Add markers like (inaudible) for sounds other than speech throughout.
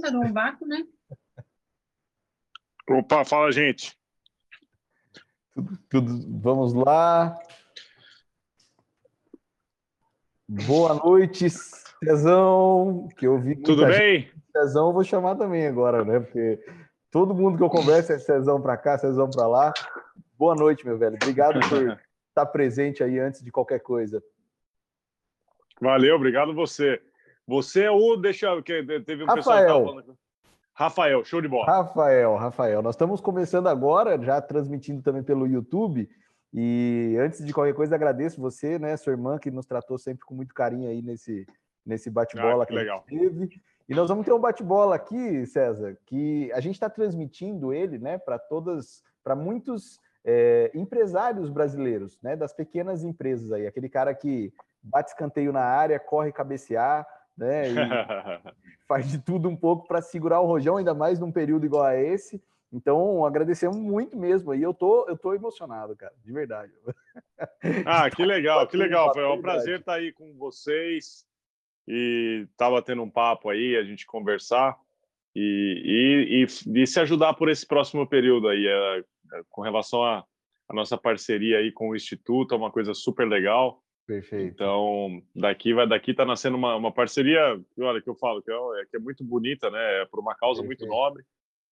tá vácuo, né? Opa, fala, gente. Tudo, tudo, vamos lá. Boa noite, Cezão, que eu vi Tudo bem? Gente. Cezão eu vou chamar também agora, né? Porque todo mundo que eu converso é Cezão para cá, Cezão para lá. Boa noite, meu velho. Obrigado por (laughs) estar presente aí antes de qualquer coisa. Valeu, obrigado você. Você é o. Deixa eu. Teve um Rafael. pessoal. Rafael, show de bola. Rafael, Rafael. Nós estamos começando agora, já transmitindo também pelo YouTube. E antes de qualquer coisa, agradeço você, né, sua irmã, que nos tratou sempre com muito carinho aí nesse, nesse bate-bola ah, que, que legal. teve. E nós vamos ter um bate-bola aqui, César, que a gente está transmitindo ele, né, para todas, para muitos é, empresários brasileiros, né, das pequenas empresas aí, aquele cara que bate escanteio na área, corre cabecear, né, (laughs) faz de tudo um pouco para segurar o rojão, ainda mais num período igual a esse. Então, agradecemos muito mesmo. aí eu tô, eu tô emocionado, cara, de verdade. (laughs) Ah, que legal, que legal. Foi um prazer estar aí com vocês e tava tendo um papo aí, a gente conversar e, e, e, e se ajudar por esse próximo período aí, é, é, com relação à nossa parceria aí com o Instituto, é uma coisa super legal. Perfeito. Então, daqui vai daqui tá nascendo uma, uma parceria, olha que eu falo que é, que é muito bonita, né? É por uma causa Perfeito. muito nobre.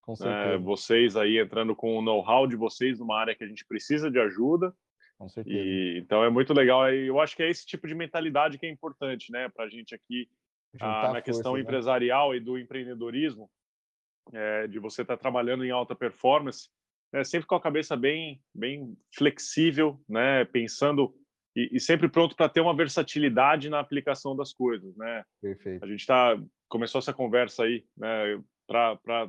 Com certeza. É, vocês aí entrando com o know-how de vocês numa área que a gente precisa de ajuda. Com certeza. E, então é muito legal. Eu acho que é esse tipo de mentalidade que é importante, né, para a gente aqui ah, na questão né? empresarial e do empreendedorismo, é, de você estar tá trabalhando em alta performance, né, sempre com a cabeça bem, bem flexível, né, pensando e, e sempre pronto para ter uma versatilidade na aplicação das coisas, né? Perfeito. A gente tá começou essa conversa aí, né, para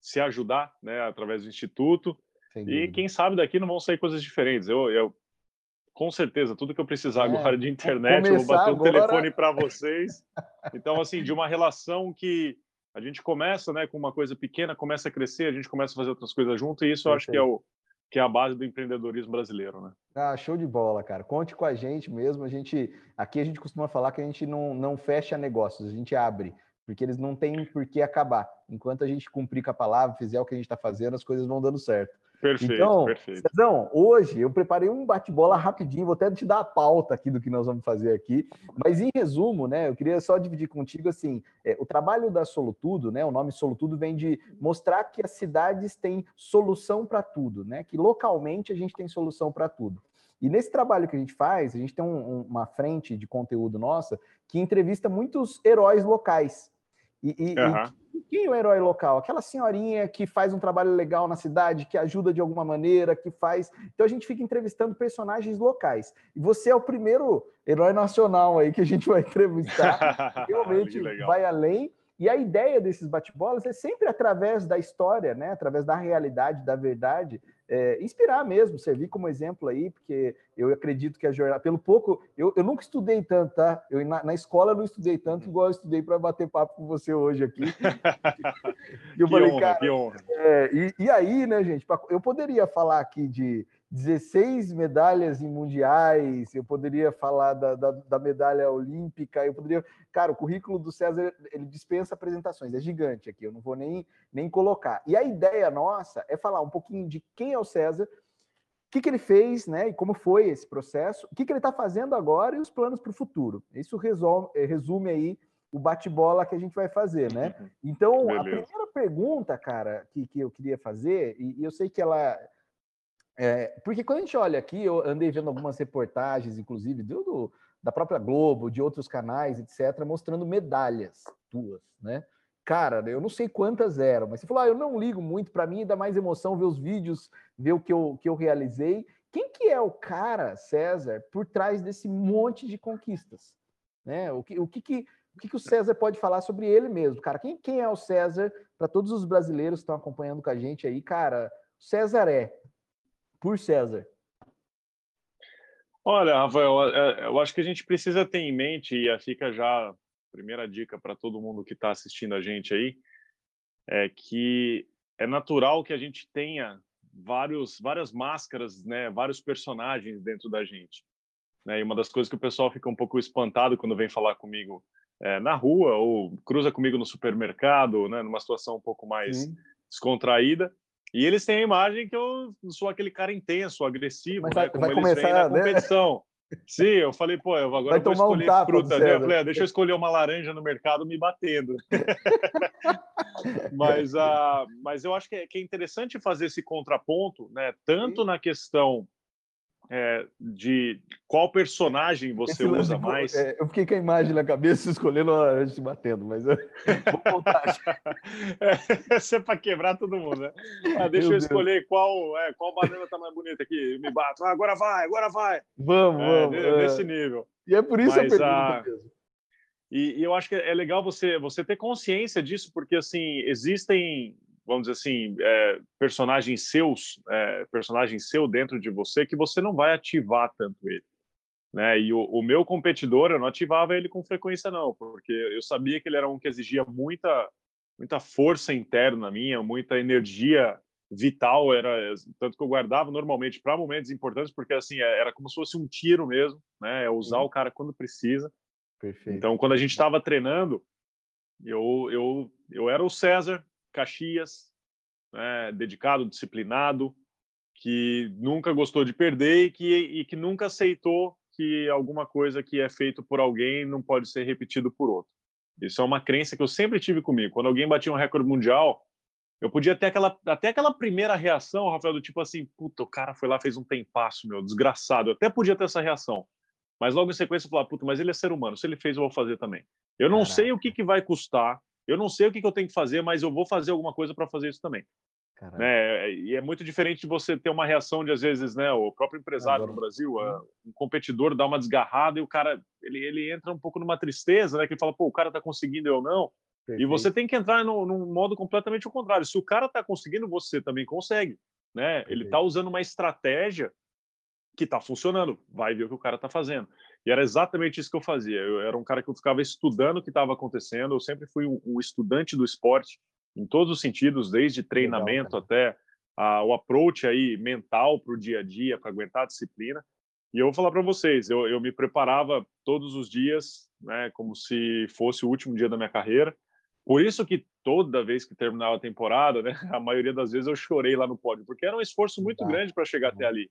se ajudar, né, através do instituto. E quem sabe daqui não vão sair coisas diferentes. Eu, eu com certeza, tudo que eu precisar é, agora de internet, eu vou bater o um telefone para vocês. Então, assim, de uma relação que a gente começa, né, com uma coisa pequena, começa a crescer, a gente começa a fazer outras coisas junto, e isso eu acho que é o que é a base do empreendedorismo brasileiro, né? Ah, show de bola, cara. Conte com a gente mesmo. A gente aqui a gente costuma falar que a gente não, não fecha negócios, a gente abre porque eles não têm por que acabar. Enquanto a gente cumprir com a palavra, fizer o que a gente está fazendo, as coisas vão dando certo. Perfeito, então, perfeito. Cezão, hoje eu preparei um bate-bola rapidinho, vou até te dar a pauta aqui do que nós vamos fazer aqui, mas em resumo, né, eu queria só dividir contigo assim, é, o trabalho da Solutudo, né, o nome Solutudo vem de mostrar que as cidades têm solução para tudo, né, que localmente a gente tem solução para tudo. E nesse trabalho que a gente faz, a gente tem um, uma frente de conteúdo nossa que entrevista muitos heróis locais. E, e, uhum. e, quem é o herói local? Aquela senhorinha que faz um trabalho legal na cidade, que ajuda de alguma maneira, que faz. Então a gente fica entrevistando personagens locais. E você é o primeiro herói nacional aí que a gente vai entrevistar. (laughs) Realmente vai além. E a ideia desses bate-bolas é sempre através da história, né? através da realidade, da verdade, é, inspirar mesmo, servir como exemplo aí, porque eu acredito que a jornada, pelo pouco, eu, eu nunca estudei tanto, tá? Eu na, na escola eu não estudei tanto igual eu estudei para bater papo com você hoje aqui. (laughs) eu que falei, honra, cara, que honra. É, e, e aí, né, gente, eu poderia falar aqui de 16 medalhas em mundiais, eu poderia falar da, da, da, medalha olímpica, eu poderia. Cara, o currículo do César ele dispensa apresentações, é gigante aqui, eu não vou nem, nem colocar. E a ideia nossa é falar um pouquinho de quem é o César, o que, que ele fez, né? E como foi esse processo, o que, que ele está fazendo agora e os planos para o futuro. Isso resume, eh, resume aí o bate-bola que a gente vai fazer, né? Uhum. Então, Beleza. a primeira pergunta, cara, que, que eu queria fazer, e, e eu sei que ela é, porque quando a gente olha aqui, eu andei vendo algumas reportagens, inclusive, do, do, da própria Globo, de outros canais, etc., mostrando medalhas tuas, né? Cara, eu não sei quantas eram, mas você falou, ah, eu não ligo muito, para mim dá mais emoção ver os vídeos, ver o que eu, que eu realizei. Quem que é o cara, César, por trás desse monte de conquistas? Né? O, que, o, que, que, o que, que o César pode falar sobre ele mesmo, cara? Quem, quem é o César, para todos os brasileiros que estão acompanhando com a gente aí, cara, César é por César? Olha, Rafael, é, eu acho que a gente precisa ter em mente, e fica já a primeira dica para todo mundo que está assistindo a gente aí, é que é natural que a gente tenha vários, várias máscaras, né, vários personagens dentro da gente. Né? E uma das coisas que o pessoal fica um pouco espantado quando vem falar comigo é, na rua ou cruza comigo no supermercado, né, numa situação um pouco mais Sim. descontraída. E eles têm a imagem que eu sou aquele cara intenso, agressivo, Mas né, como vai eles começar, na né? competição. Sim, eu falei, pô, eu agora vai vou escolher um fruta. Né? Eu falei, ah, deixa eu escolher uma laranja no mercado me batendo. (laughs) mas, uh, mas eu acho que é, que é interessante fazer esse contraponto, né? Tanto Sim. na questão é, de qual personagem você usa de, mais. É, eu fiquei com a imagem na cabeça (laughs) escolhendo a gente batendo, mas eu (laughs) vou voltar. (laughs) é, isso é para quebrar todo mundo, né? Ah, deixa Meu eu escolher Deus. qual, é, qual banana tá mais bonita aqui. Eu me bato. Ah, agora vai, agora vai. Vamos, é, vamos. Nesse nível. E é por isso mas, a pergunta ah, mesmo. E, e, eu acho que é legal você, você ter consciência disso, porque assim existem vamos dizer assim, é, personagens seus, é, personagem seu dentro de você que você não vai ativar tanto ele. Né? E o, o, meu competidor, eu não ativava ele com frequência, não, porque eu sabia que ele era um que exigia muita, muita força interna minha, muita energia vital, era tanto que eu guardava normalmente para momentos importantes, porque assim é, era como se fosse um tiro mesmo, né? É usar o cara quando precisa. Perfeito. Então, quando a gente estava treinando, eu, eu, eu era o César, Caxias, né, dedicado, disciplinado, que nunca gostou de perder e que, e que nunca aceitou que alguma coisa que é feito por alguém não pode ser repetido por outro. Isso é uma crença que eu sempre tive comigo. Quando alguém batia um recorde mundial, eu podia ter aquela, até aquela primeira reação, Rafael, do tipo assim, puta, o cara foi lá, fez um tempasso, meu, desgraçado. Eu até podia ter essa reação. Mas logo em sequência eu falava, puta, mas ele é ser humano, se ele fez, eu vou fazer também. Eu não Caraca. sei o que, que vai custar, eu não sei o que, que eu tenho que fazer, mas eu vou fazer alguma coisa para fazer isso também. Né? E é muito diferente de você ter uma reação de, às vezes, né, o próprio empresário Agora, no Brasil, uhum. um competidor dá uma desgarrada e o cara ele, ele entra um pouco numa tristeza, né? Que ele fala, pô, o cara tá conseguindo, eu não. Perfeito. E você tem que entrar no, num modo completamente ao contrário. Se o cara tá conseguindo, você também consegue. Né? Ele tá usando uma estratégia que tá funcionando. Vai ver o que o cara tá fazendo. E era exatamente isso que eu fazia. Eu era um cara que eu ficava estudando o que estava acontecendo. Eu sempre fui um, estudante do esporte em todos os sentidos, desde treinamento Legal, até a, o approach aí mental para o dia a dia, para aguentar a disciplina. E eu vou falar para vocês, eu, eu me preparava todos os dias, né, como se fosse o último dia da minha carreira. Por isso que toda vez que terminava a temporada, né, (laughs) a maioria das vezes eu chorei lá no pódio, porque era um esforço muito grande para chegar até ali.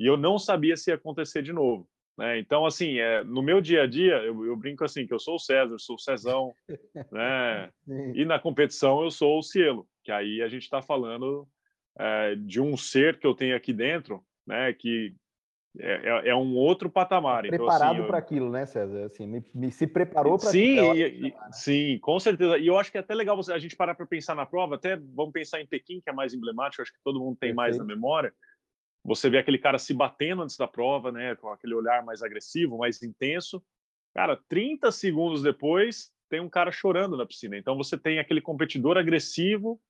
E eu não sabia se ia acontecer de novo. Né? Então, assim, é, no meu dia a dia, eu, eu, brinco assim, que eu sou o César, sou o Cezão, né? (laughs) e na competição eu sou o Cielo, que aí a gente está falando é, de um ser que eu tenho aqui dentro, né? que é, é, é um outro patamar. Tá preparado então, assim, para aquilo, né, César? Assim, me, me se preparou para sim, e, e, sim, com certeza. E eu acho que é até legal você, a gente parar para pensar na prova, até vamos pensar em Pequim, que é mais emblemático, acho que todo mundo tem Perfeito. mais na memória você vê aquele cara se batendo antes da prova, né, com aquele olhar mais agressivo, mais intenso. Cara, 30 segundos depois, tem um cara chorando na piscina. Então você tem aquele competidor agressivo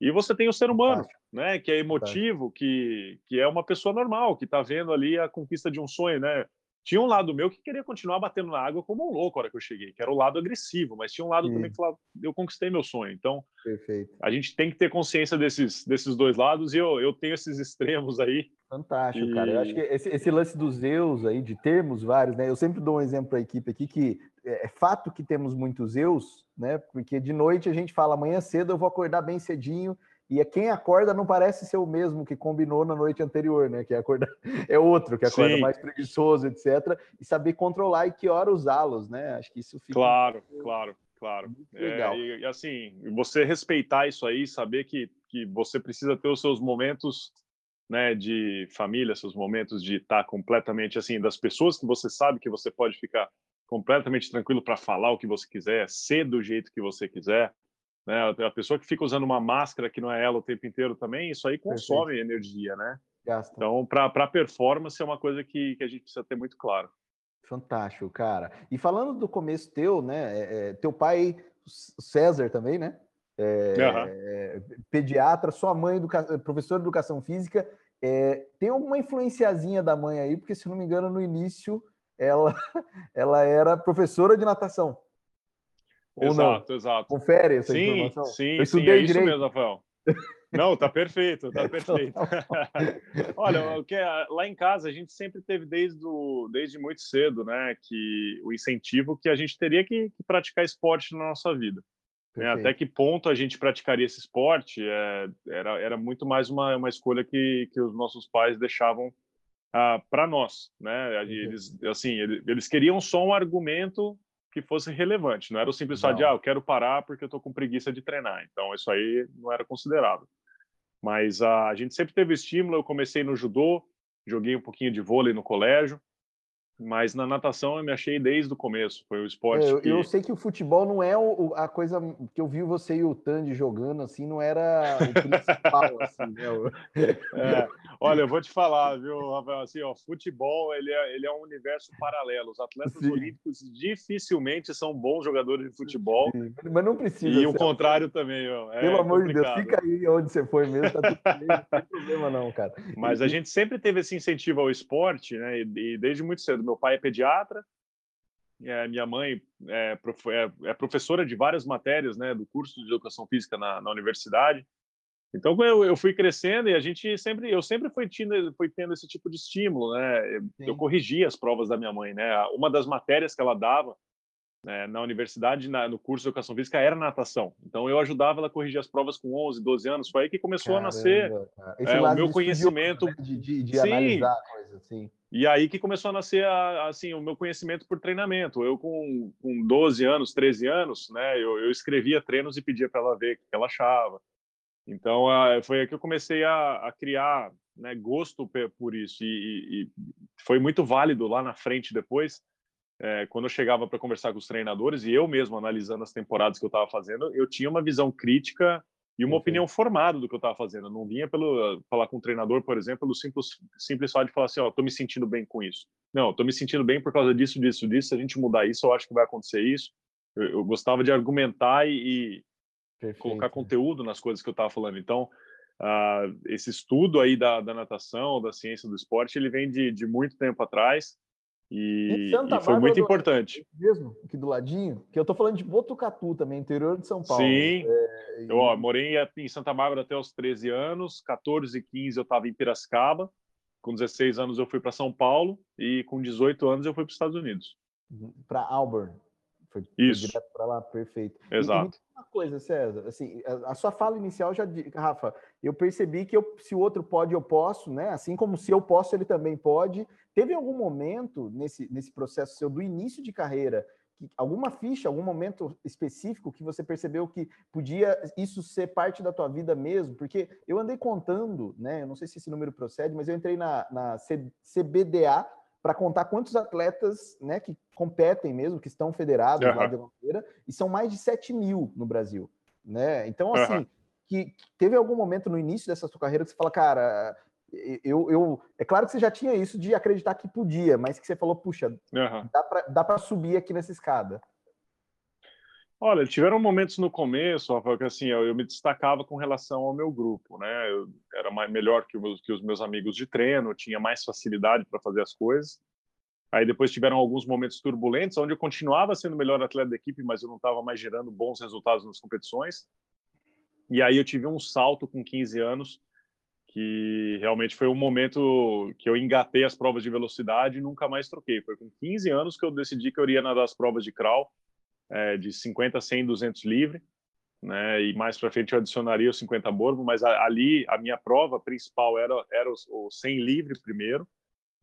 e você tem o ser humano, né, que é emotivo, que, que é uma pessoa normal, que está vendo ali a conquista de um sonho, né? Tinha um lado meu que queria continuar batendo na água como um louco na hora que eu cheguei, que era o lado agressivo, mas tinha um lado Sim. também que falava, eu conquistei meu sonho. Então, Perfeito. a gente tem que ter consciência desses, desses dois lados e eu, eu tenho esses (laughs) extremos aí. Fantástico, e... cara. Eu acho que esse, esse, lance dos Zeus aí, de termos vários, né? Eu sempre dou um exemplo para a equipe aqui que é, é fato que temos muitos Zeus, né? Porque de noite a gente fala, amanhã cedo eu vou acordar bem cedinho e quem acorda não parece ser o mesmo que combinou na noite anterior, né? Que acorda (laughs) é outro, que acorda Sim. mais preguiçoso, etc. E saber controlar e que hora usá-los, né? Acho que isso fica. Claro, muito... claro, claro. legal. É, e, e, assim, você respeitar isso aí, saber que, que você precisa ter os seus momentos né, de família, seus momentos de estar completamente assim, das pessoas que você sabe que você pode ficar completamente tranquilo para falar o que você quiser, ser do jeito que você quiser, né? A pessoa que fica usando uma máscara que não é ela o tempo inteiro também, isso aí consome Perfeito. energia, né? Gasta. Então, para performance é uma coisa que, que a gente precisa ter muito claro. Fantástico, cara. E falando do começo teu, né? É, é teu pai, César também, né? É, uhum. pediatra, sua mãe, educa... professora de educação física. É, tem alguma influenciazinha da mãe aí? Porque, se não me engano, no início ela, (laughs) ela era professora de natação. Ou exato, não? exato. Confere essa sim, informação. Sim, Eu estudei sim, é direito. isso mesmo, Rafael. Não, tá perfeito, tá (laughs) perfeito. (laughs) Olha, o que é, lá em casa a gente sempre teve desde, o, desde muito cedo, né, que o incentivo que a gente teria que, que praticar esporte na nossa vida. Né? Até que ponto a gente praticaria esse esporte é, era, era muito mais uma, uma escolha que, que os nossos pais deixavam ah, para nós, né? Eles, assim, eles queriam só um argumento que fosse relevante, não era o simples fato de, ah, eu quero parar porque eu estou com preguiça de treinar. Então, isso aí não era considerado. Mas ah, a gente sempre teve estímulo. Eu comecei no judô, joguei um pouquinho de vôlei no colégio, mas na natação eu me achei desde o começo. Foi o esporte. É, eu, que... eu, sei que o futebol não é o, a coisa que eu vi você e o Tandy jogando, assim, não era o principal, (laughs) assim, né? É, olha, eu vou te falar, viu, Rafael? Assim, ó, futebol ele é, ele é um universo paralelo. Os atletas Sim. olímpicos dificilmente são bons jogadores de futebol. Sim, mas não precisa. E o contrário também, ó. É Pelo amor de Deus, fica aí onde você foi mesmo, tá tudo bem, não tem problema, não, cara. Mas a gente sempre teve esse incentivo ao esporte, né? E, e desde muito cedo meu pai é pediatra, é, minha mãe é, é, é, professora de várias matérias, né, do curso de educação física na, na universidade. Então eu, eu, fui crescendo e a gente sempre, eu sempre fui tendo, fui tendo esse tipo de estímulo, né? Sim. Eu corrigia as provas da minha mãe, né? Uma das matérias que ela dava né, na universidade, na, no curso de educação física, era natação. Então eu ajudava ela a corrigir as provas com 11, 12 anos. Foi aí que começou Caramba, a nascer é, o meu conhecimento né? de, de, de analisar coisas assim. E aí que começou a nascer assim o meu conhecimento por treinamento. Eu com, com 12 anos, 13 anos, né, eu, eu escrevia treinos e pedia para ela ver o que ela achava. Então foi aí que eu comecei a, a criar né, gosto por isso e, e, foi muito válido lá na frente depois é, quando eu chegava para conversar com os treinadores e eu mesmo analisando as temporadas que eu estava fazendo, eu tinha uma visão crítica e uma opinião formada do que eu estava fazendo. Eu não vinha pelo falar com o treinador, por exemplo, pelo simples simples fato de falar assim, ó, oh, tô me sentindo bem com isso. Não, tô me sentindo bem por causa disso, disso, disso. Se a gente mudar isso, eu acho que vai acontecer isso. Eu, eu gostava de argumentar e, colocar conteúdo nas coisas que eu estava falando. Então, uh, esse estudo aí da, da natação, da ciência do esporte, ele vem de, de muito tempo atrás. E, e foi muito importante. Mesmo, aqui do ladinho, que eu tô falando de Botucatu também, interior de São Paulo. Sim. É, eu ó, morei em Santa Bárbara até os 13 anos, 14 e 15 eu estava em Piracicaba, com 16 anos eu fui para São Paulo e com 18 anos eu fui para os Estados Unidos. Uhum, para Auburn. Foi, Isso. direto para lá, perfeito. Exato. E, e uma coisa, César, assim, a, a, sua fala inicial já, Rafa, eu percebi que eu, se o outro pode, eu posso, né? Assim como se eu posso, ele também pode. Teve algum momento nesse, nesse processo seu do início de carreira, que, alguma ficha, algum momento específico que você percebeu que podia isso ser parte da tua vida mesmo? Porque eu andei contando, né? Eu não sei se esse número procede, mas eu entrei na, na CBDA para contar quantos atletas né, que competem mesmo, que estão federados uhum. lá de Bandeira, e são mais de 7 mil no Brasil. Né? Então, assim, uhum. que, que, teve algum momento no início dessa sua carreira que você fala, cara, eu, eu. É claro que você já tinha isso de acreditar que podia, mas que você falou, puxa, uhum. dá para subir aqui nessa escada. Olha, tiveram momentos no começo, Rafael, que assim, eu, eu, me destacava com relação ao meu grupo, né? Eu era mais, melhor que, que os meus amigos de treino, tinha mais facilidade para fazer as coisas. Aí depois tiveram alguns momentos turbulentos, onde eu continuava sendo o melhor atleta da equipe, mas eu não estava mais gerando bons resultados nas competições. E aí eu tive um salto com 15 anos, que realmente foi um momento que eu engatei as provas de velocidade e nunca mais troquei. Foi com 15 anos que eu decidi que eu iria nadar as provas de crawl é, de 50, 100, 200 livre, né? E mais para frente eu adicionaria os 50 borbo, mas ali a minha prova principal era era o, 100 livre primeiro,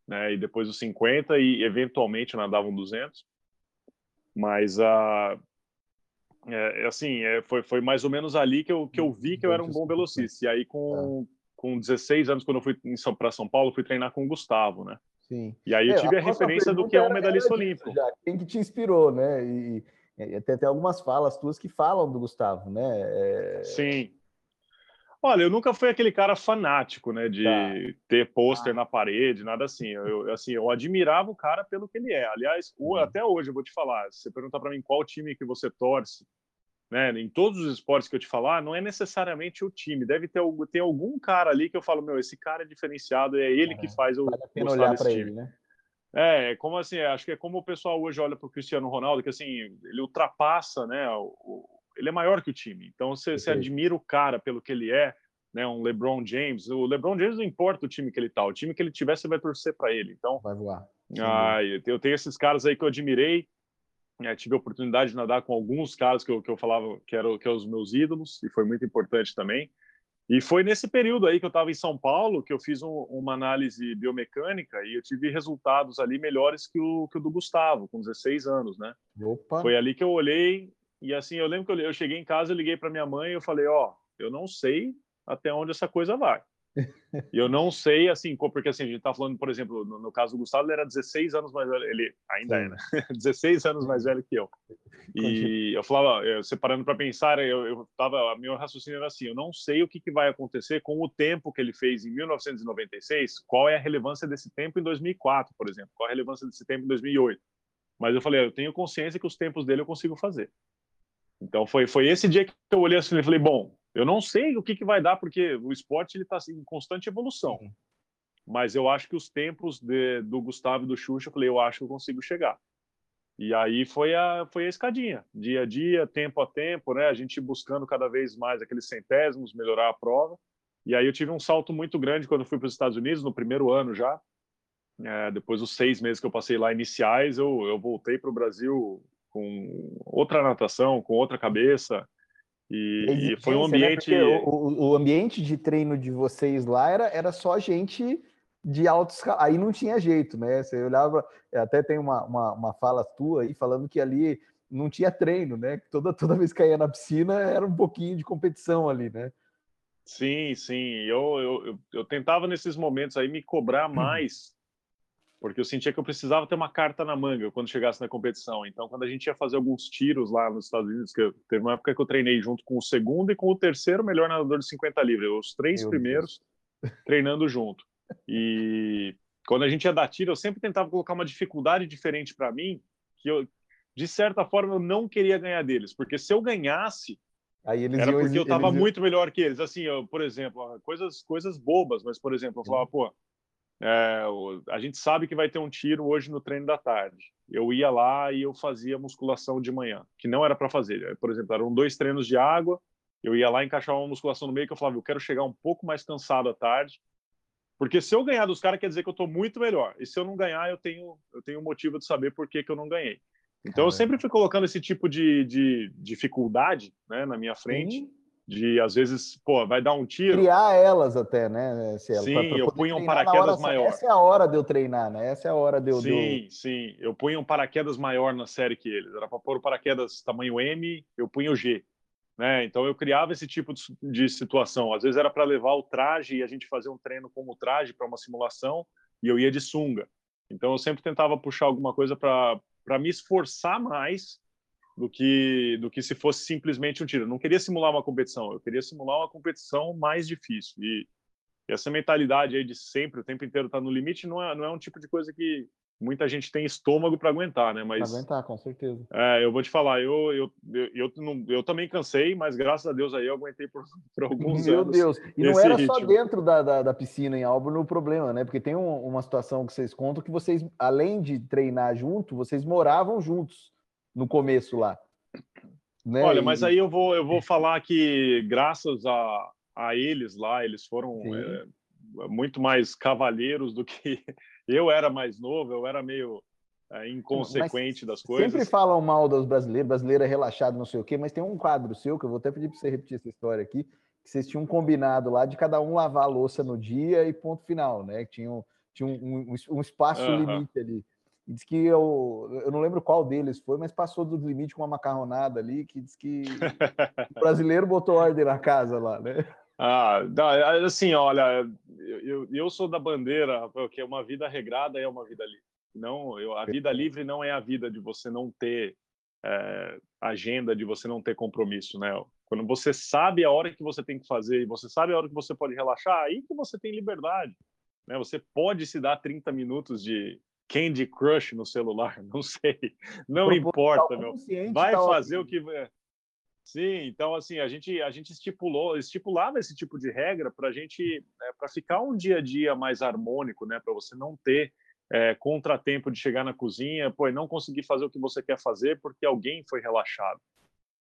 né? E depois os 50 e eventualmente eu nadava um 200. Mas a é, é, assim, é, foi, foi mais ou menos ali que eu, que eu vi que eu era um bom velocista. E aí, com, com 16 anos, quando eu fui para São Paulo, fui treinar com o Gustavo, né? Sim. E aí eu é, tive a, a referência do que é um medalhista olímpico. Já. Quem que te inspirou, né? E, tem até algumas falas tuas que falam do Gustavo, né? É... Sim. Olha, eu nunca fui aquele cara fanático, né, de tá. ter pôster ah. na parede, nada assim. Eu, assim, eu admirava o cara pelo que ele é. Aliás, uhum. até hoje eu vou te falar. Se você perguntar para mim qual time que você torce, né, em todos os esportes que eu te falar, não é necessariamente o time. Deve ter, ter algum cara ali que eu falo, meu, esse cara é diferenciado, é ele é, que faz o vale gostar desse time. Ele, né? É, como assim, acho que é como o pessoal hoje olha para o Cristiano Ronaldo, que assim, ele ultrapassa, né? O, ele é maior que o time. Então você, você admira o cara pelo que ele é, né, um LeBron James. O LeBron James não importa o time que ele tá, o time que ele tiver você vai torcer para ele. Então, vai voar. Ah, eu tenho esses caras aí que eu admirei. É, tive a oportunidade de nadar com alguns caras que eu, que eu falava que eram, que eram os meus ídolos, e foi muito importante também. E foi nesse período aí que eu estava em São Paulo que eu fiz um, uma análise biomecânica e eu tive resultados ali melhores que o, que o do Gustavo, com 16 anos, né? Opa. Foi ali que eu olhei e assim, eu lembro que eu, eu cheguei em casa, eu liguei para minha mãe e eu falei, ó, oh, eu não sei até onde essa coisa vai. E eu não sei, assim, porque assim, a gente tá falando, por exemplo, no, no, caso do Gustavo, ele era 16 anos mais velho, ele ainda Sim. é, né? (laughs) 16 anos mais velho que eu. E eu falava, eu, separando para pensar, eu, eu tava, meu raciocínio era assim, eu não sei o que, que vai acontecer com o tempo que ele fez em 1996, qual é a relevância desse tempo em 2004, por exemplo, qual é a relevância desse tempo em 2008. Mas eu falei, eu tenho consciência que os tempos dele eu consigo fazer. Então foi, foi esse dia que eu olhei assim e falei, bom, eu não sei o que, que vai dar, porque o esporte está assim, em constante evolução. Sim. Mas eu acho que os tempos de, do Gustavo e do Xuxa, eu falei, eu acho que eu consigo chegar. E aí foi a, foi a escadinha, dia a dia, tempo a tempo, né? A gente buscando cada vez mais aqueles centésimos, melhorar a prova. E aí eu tive um salto muito grande quando fui para os Estados Unidos, no primeiro ano já. É, depois dos seis meses que eu passei lá iniciais, eu, eu voltei para o Brasil com outra natação, com outra cabeça. E, e foi um né? ambiente. Né? O, o, ambiente de treino de vocês lá era, era só gente de altos. Aí não tinha jeito, né? Você olhava. Até tem uma, uma, uma fala tua aí falando que ali não tinha treino, né? Toda, toda vez que caía na piscina era um pouquinho de competição ali, né? Sim, sim. Eu, eu, eu, eu tentava nesses momentos aí me cobrar mais porque eu sentia que eu precisava ter uma carta na manga quando chegasse na competição. Então, quando a gente ia fazer alguns tiros lá nos Estados Unidos, que eu, teve uma época que eu treinei junto com o segundo e com o terceiro melhor nadador de 50 livres, os três Meu primeiros Deus. treinando junto. E quando a gente ia dar tiro, eu sempre tentava colocar uma dificuldade diferente para mim, que eu, de certa forma, eu não queria ganhar deles, porque se eu ganhasse, Aí eles era porque eu estava muito melhor que eles. Assim, eu, por exemplo, coisas, coisas bobas, mas, por exemplo, eu falava, pô, é, a gente sabe que vai ter um tiro hoje no treino da tarde. Eu ia lá e eu fazia musculação de manhã, que não era para fazer. Por exemplo, eram dois treinos de água, eu ia lá encaixar uma musculação no meio que eu falava, eu quero chegar um pouco mais cansado à tarde, porque se eu ganhar dos caras quer dizer que eu estou muito melhor. E se eu não ganhar, eu tenho eu tenho motivo de saber por que, que eu não ganhei. Então eu sempre fui colocando esse tipo de, de dificuldade né, na minha frente. Sim de às vezes, pô, vai dar um tiro. Criar elas até, né? Cielo, sim, pra, pra eu punho um paraquedas maior. Essa é a hora de eu treinar, né? Essa é a hora de eu. Sim, sim. Eu punho um paraquedas maior na série que eles. Era para pôr o paraquedas tamanho M, eu punho G. Né? Então eu criava esse tipo de, de situação. Às vezes era para levar o traje e a gente fazer um treino com o traje para uma simulação e eu ia de sunga. Então eu sempre tentava puxar alguma coisa para me esforçar mais do que do que se fosse simplesmente um tiro. Eu não queria simular uma competição, eu queria simular uma competição mais difícil. E essa mentalidade aí de sempre, o tempo inteiro estar tá no limite, não é, não é um tipo de coisa que muita gente tem estômago para aguentar, né? Mas aguentar, com certeza. É, eu vou te falar, eu eu, eu, eu, não, eu também cansei, mas graças a Deus aí eu aguentei por, (laughs) por alguns Meu anos. Meu Deus! E não era ritmo. só dentro da, da, da, piscina em Álvaro o problema, né? Porque tem um, uma situação que vocês contam que vocês, além de treinar junto, vocês moravam juntos no começo lá. Né? Olha, mas aí eu vou, eu vou falar que graças a, a eles lá, eles foram é, muito mais cavalheiros do que (laughs) eu era mais novo, eu era meio é, inconsequente mas das coisas. Sempre falam mal dos brasileiros, brasileiro é relaxado, não sei o quê, mas tem um quadro seu que eu vou até pedir para você repetir essa história aqui, que vocês tinham combinado lá de cada um lavar a louça no dia e ponto final, né? Tinha, tinha um, um, um espaço uh -huh. limite ali diz que eu, eu não lembro qual deles foi, mas passou do limite com uma macarronada ali, que diz que o (laughs) brasileiro botou ordem na casa lá, né? Ah, assim, olha, eu, eu sou da bandeira que uma vida regrada é uma vida livre. Não, eu, a vida livre não é a vida de você não ter é, agenda, de você não ter compromisso, né? Quando você sabe a hora que você tem que fazer e você sabe a hora que você pode relaxar, aí que você tem liberdade. Né? Você pode se dar 30 minutos de, Candy Crush no celular, (laughs) não sei, não importa, meu. Vai tá fazer o que Sim, então assim a gente a gente estipulou estipulava esse tipo de regra para a gente é, para ficar um dia a dia mais harmônico, né? Para você não ter é, contratempo de chegar na cozinha, pô, e não conseguir fazer o que você quer fazer porque alguém foi relaxado.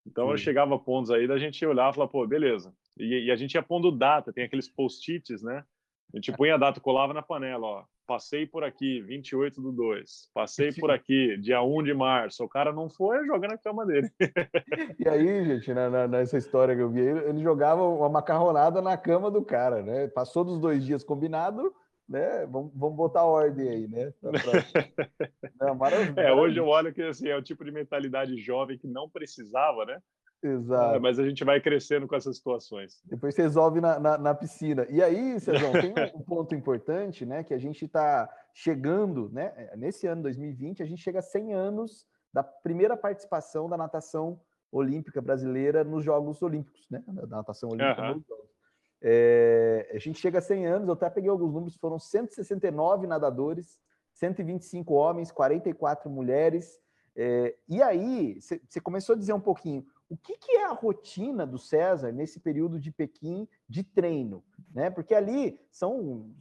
Então, eu chegava a pontos aí da gente olhar e falar, pô, beleza. E, e, a gente ia pondo data, tem aqueles post-its, né? A gente punha a data, colava na panela, ó. Passei por aqui, 28 do 2. Passei por (laughs) aqui, dia 1 de março. O cara não foi, joga na cama dele. E aí, gente, na, na, nessa história que eu vi, ele jogava uma macarronada na cama do cara, né? Passou dos dois dias combinado, né? Vamos, vamos botar ordem aí, né? Pra... (laughs) Não, maravilha. É, hoje eu olho que assim, é o tipo de mentalidade jovem que não precisava, né? Exato. É, mas a gente vai crescendo com essas situações. Depois você resolve na, na, na piscina. E aí, Cezão, tem (laughs) um ponto importante, né? Que a gente está chegando, né? É, nesse ano 2020, a gente chega a 100 anos da primeira participação da natação olímpica brasileira nos Jogos Olímpicos, né? Da natação olímpica uhum. É, a gente chega a 100 anos, eu até peguei alguns números, foram 169 nadadores, 125 homens, 44 mulheres. É, e aí, você começou a dizer um pouquinho, o que, que, é a rotina do César nesse período de Pequim de treino? Né? Porque ali são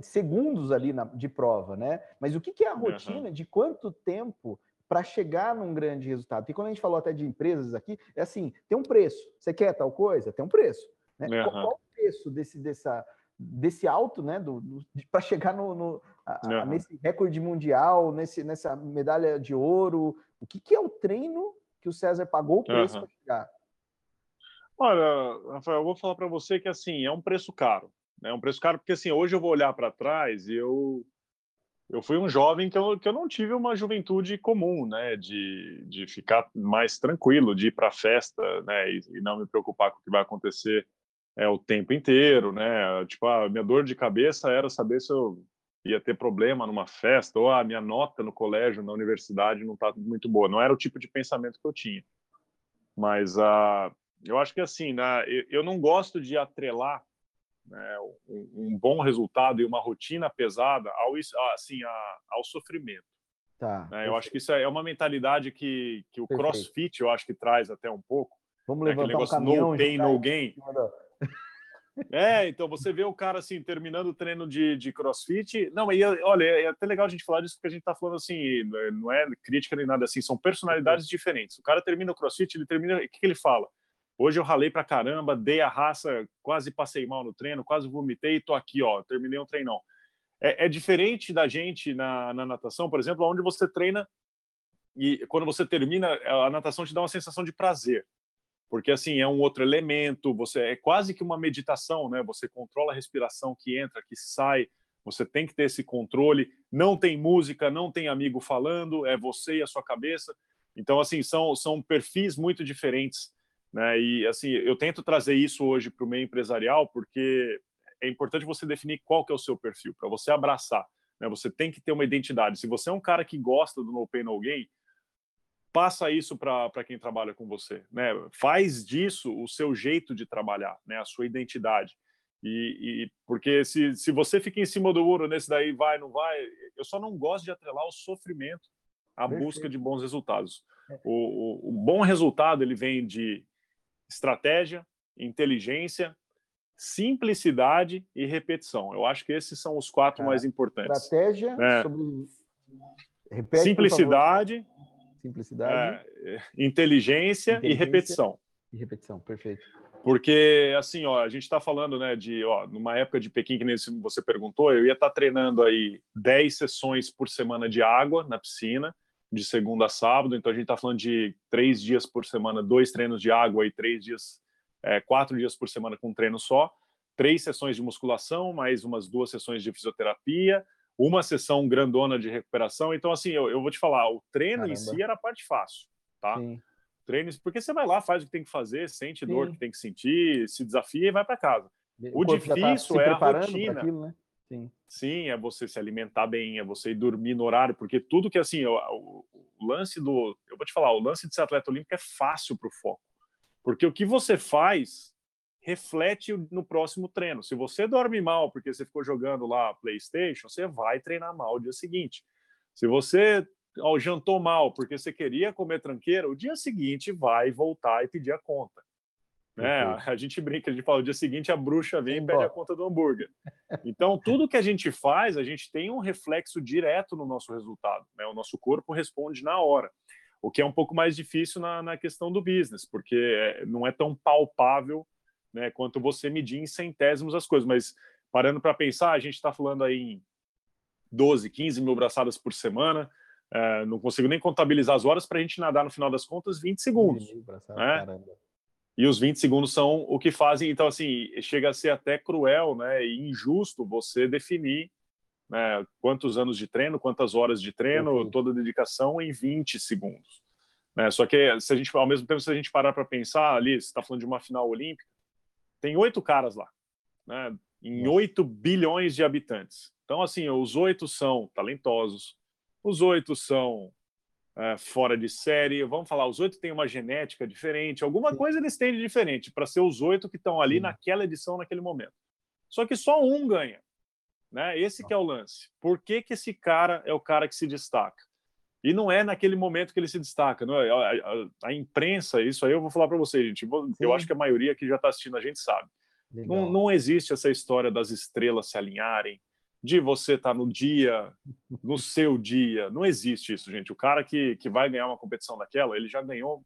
segundos ali na, de prova, né? Mas o que, que é a rotina uhum. de quanto tempo para chegar num grande resultado? Porque quando a gente falou até de empresas aqui, é assim, tem um preço. Você quer tal coisa? Tem um preço. Né? Uhum. Qual, preço desse, dessa, desse alto, né, do, do para chegar no, no a, uhum. nesse recorde mundial, nesse, nessa medalha de ouro? O que, que é o treino que o César pagou o preço uhum. para chegar? Olha, Rafael, eu vou falar para você que assim é um preço caro, né? É um preço caro porque assim hoje eu vou olhar para trás e eu eu fui um jovem que eu, que eu não tive uma juventude comum, né? De, de ficar mais tranquilo, de ir para festa, né? E, e, não me preocupar com o que vai acontecer é, o tempo inteiro, né? Tipo, a minha dor de cabeça era saber se eu ia ter problema numa festa ou a minha nota no colégio, na universidade não está muito boa. Não era o tipo de pensamento que eu tinha. Mas uh, eu acho que assim, né, eu, não gosto de atrelar né, um, um, bom resultado e uma rotina pesada ao assim a, ao sofrimento. Tá, né? Eu acho que isso é uma mentalidade que, que o Perfeito. CrossFit eu acho que traz até um pouco. Vamos levantar né, um caminhão no pain, no gain. É, então você vê o cara assim, terminando o treino de, de crossfit. Não, e olha, é até legal a gente falar disso, porque a gente tá falando assim, não é crítica nem nada assim, são personalidades diferentes. O cara termina o crossfit, ele termina. O que, que ele fala? Hoje eu ralei pra caramba, dei a raça, quase passei mal no treino, quase vomitei e tô aqui, ó, terminei um treinão. É, é diferente da gente na, na natação, por exemplo, onde você treina e quando você termina, a natação te dá uma sensação de prazer porque assim é um outro elemento, você é quase que uma meditação, né? Você controla a respiração que entra, que sai, você tem que ter esse controle. Não tem música, não tem amigo falando, é você e a sua cabeça. Então assim são são perfis muito diferentes, né? E assim eu tento trazer isso hoje para o meio empresarial porque é importante você definir qual que é o seu perfil para você abraçar. Né? Você tem que ter uma identidade. Se você é um cara que gosta do no pain no gain, passa isso para quem trabalha com você, né? Faz disso o seu jeito de trabalhar, né? A sua identidade. E, e, porque se, se você fica em cima do muro nesse daí vai não vai, eu só não gosto de atrelar o sofrimento à Perfeito. busca de bons resultados. É. O, o, o bom resultado ele vem de estratégia, inteligência, simplicidade e repetição. Eu acho que esses são os quatro mais importantes. Estratégia, é. sobre... Repete, simplicidade, Simplicidade. É, inteligência, inteligência, e repetição. E repetição, perfeito. Porque, assim, ó, a gente está falando, né, de, ó, numa época de Pequim, que nem você perguntou, eu ia estar tá treinando aí 10 sessões por semana de água na piscina, de segunda a sábado, então a gente está falando de três dias por semana, dois treinos de água e três dias, é, quatro dias por semana com um treino só, três sessões de musculação, mais umas duas sessões de fisioterapia, uma sessão grandona de recuperação. Então, assim, eu, eu vou te falar, o treino Caramba. em si era a parte fácil, tá? Sim. Treino, porque você vai lá, faz o que tem que fazer, sente Sim. dor que tem que sentir, se desafia e vai para casa. O, o tá difícil tá é a rotina. Aquilo, né? Sim. Sim, é você se alimentar bem, é você ir dormir no horário, porque tudo que assim, o, o, o lance do, eu vou te falar, o lance de ser atleta olímpico é fácil para o foco, porque o que você faz reflete no próximo treino. Se você dorme mal porque você ficou jogando lá PlayStation, você vai treinar mal o dia seguinte. Se você ó, jantou mal porque você queria comer tranqueira, o dia seguinte vai voltar e pedir a conta. Né? A gente brinca, a gente fala, o dia seguinte a bruxa vem e pede a conta do hambúrguer. Então, tudo que a gente faz, a gente tem um reflexo direto no nosso resultado. Né? O nosso corpo responde na hora. O que é um pouco mais difícil na, na questão do business, porque é, não é tão palpável né, quanto você medir em centésimos as coisas. Mas parando para pensar, a gente está falando aí em 12, 15 mil braçadas por semana. É, não consigo nem contabilizar as horas para a gente nadar, no final das contas, 20 segundos. Né? E os 20 segundos são o que fazem. Então, assim, chega a ser até cruel né, e injusto você definir né, quantos anos de treino, quantas horas de treino, uhum. toda a dedicação em 20 segundos. Né? Só que, se a gente, ao mesmo tempo, se a gente parar para pensar ali, você está falando de uma final olímpica, tem oito caras lá, né, em oito bilhões de habitantes. Então, assim, os oito são talentosos, os oito são é, fora de série. Vamos falar, os oito têm uma genética diferente, alguma coisa eles têm de diferente para ser os oito que estão ali naquela edição, naquele momento. Só que só um ganha. Né? Esse que é o lance. Por que, que esse cara é o cara que se destaca? E não é naquele momento que ele se destaca. Não é? a, a, a imprensa, isso aí eu vou falar para vocês, gente. Eu Sim. acho que a maioria que já está assistindo a gente sabe. Não, não existe essa história das estrelas se alinharem, de você estar tá no dia, no seu dia. Não existe isso, gente. O cara que, que vai ganhar uma competição daquela, ele já ganhou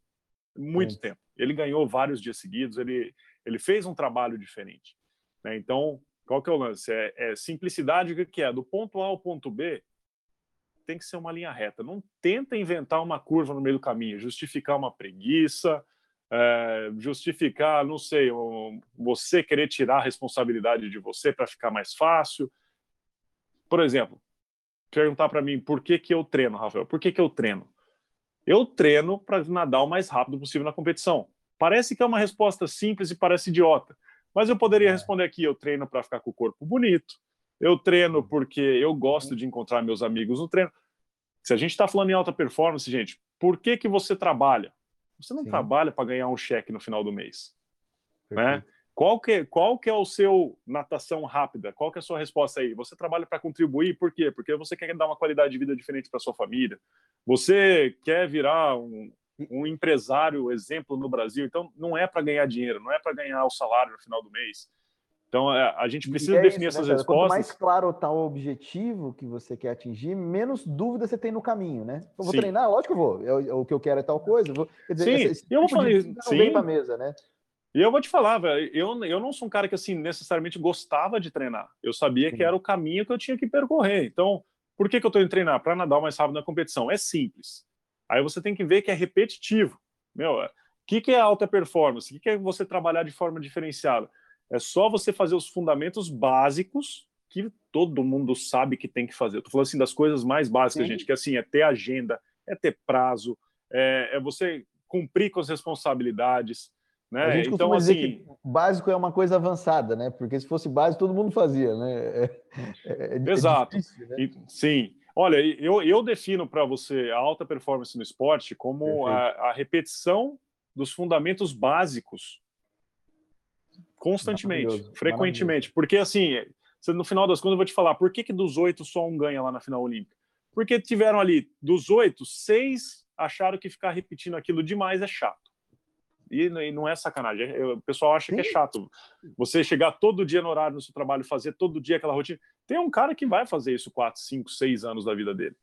muito tempo. Ele ganhou vários dias seguidos, ele, ele fez um trabalho diferente. Né? Então, qual que é o lance? É, é simplicidade, o que é? Do ponto A ao ponto B, tem que ser uma linha reta. Não tenta inventar uma curva no meio do caminho, justificar uma preguiça, é, justificar, não sei, um, você querer tirar a responsabilidade de você para ficar mais fácil. Por exemplo, perguntar para mim por que, que eu treino, Rafael? Por que, que eu treino? Eu treino para nadar o mais rápido possível na competição. Parece que é uma resposta simples e parece idiota, mas eu poderia é. responder aqui: eu treino para ficar com o corpo bonito, eu treino porque eu gosto de encontrar meus amigos no treino. Se a gente está falando em alta performance, gente, por que, que você trabalha? Você não Sim. trabalha para ganhar um cheque no final do mês. Né? Qual que, qual que é o seu natação rápida? Qual que é a sua resposta aí? Você trabalha para contribuir, por quê? Porque você quer dar uma qualidade de vida diferente para sua família. Você quer virar um, um empresário exemplo no Brasil. Então, não é para ganhar dinheiro, não é para ganhar o salário no final do mês. Então, é, a gente precisa é definir isso, né, essas né, respostas. Quanto mais claro está o objetivo que você quer atingir, menos dúvida você tem no caminho, né? Eu vou sim. treinar, lógico que eu vou. Eu, eu, o que eu quero é tal coisa. Vou, quer dizer, sim, esse, eu tipo vou falar isso. Sim. para mesa, né? E eu vou te falar, velho, eu, eu não sou um cara que assim necessariamente gostava de treinar. Eu sabia Sim. que era o caminho que eu tinha que percorrer. Então, por que, que eu estou indo treinar? Para nadar mais rápido na competição. É simples. Aí você tem que ver que é repetitivo. Meu, o é, que, que é alta performance? O que, que é você trabalhar de forma diferenciada? É só você fazer os fundamentos básicos que todo mundo sabe que tem que fazer. Eu tô falando assim das coisas mais básicas, Sim. gente, que assim é ter agenda, é ter prazo, é, é você cumprir com as responsabilidades, né? A gente então, assim, dizer que básico é uma coisa avançada, né? Porque se fosse básico, todo mundo fazia, né? É, é, é Exato. Difícil, né? e, sim. Olha, eu, eu defino para você a alta performance no esporte como a, a, repetição dos fundamentos básicos constantemente, frequentemente. Porque, assim, no final das contas, eu vou te falar, por que, que dos oito só um ganha lá na final olímpica? Porque tiveram ali, dos oito, seis acharam que ficar repetindo aquilo demais é chato. E, não é sacanagem. É, o pessoal acha Sim. que é chato. Você chegar todo dia no horário no seu trabalho, fazer todo dia aquela rotina. Tem um cara que vai fazer isso quatro, cinco, seis anos da vida dele.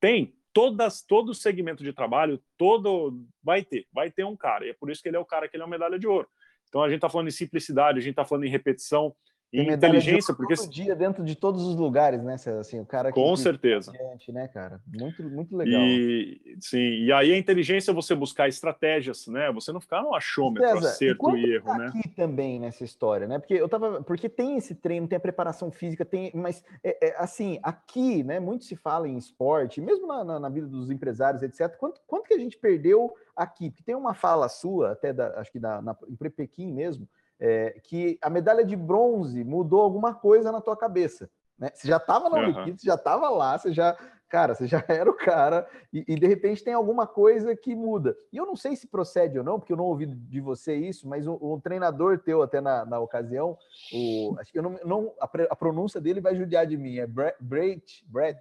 Tem. Todas, todo segmento de trabalho, todo vai ter, vai ter um cara. E é por isso que ele é o cara que ele é uma medalha de ouro. Então a gente está falando em simplicidade, a gente está falando em repetição, e inteligência, porque todo dia dentro de todos os lugares, né? Assim, o cara com certeza, gente, né, cara? Muito, muito legal. E sim, e aí a inteligência é você buscar estratégias, né? Você não ficar no achômetro, César, acerto e, e erro, tá né? Aqui também nessa história, né? Porque eu tava, porque tem esse treino, tem a preparação física, tem, mas é, é, assim aqui, né? Muito se fala em esporte, mesmo na, na, na, vida dos empresários, etc. Quanto, quanto que a gente perdeu aqui? Porque tem uma fala sua, até da, acho que da, na, em Pequim mesmo é, que a medalha de bronze mudou alguma coisa na tua cabeça. Né? Você já estava na Olimpíada, uhum. você já estava lá, você já, cara, você já (laughs) era o cara, e, e, de repente tem alguma coisa que muda. E eu não sei se procede ou não, porque eu não ouvi de você isso, mas um, um treinador teu até na, na ocasião, o, acho que eu não, não a, a, pronúncia dele vai judiar de mim, é Brett, Brett, Brett,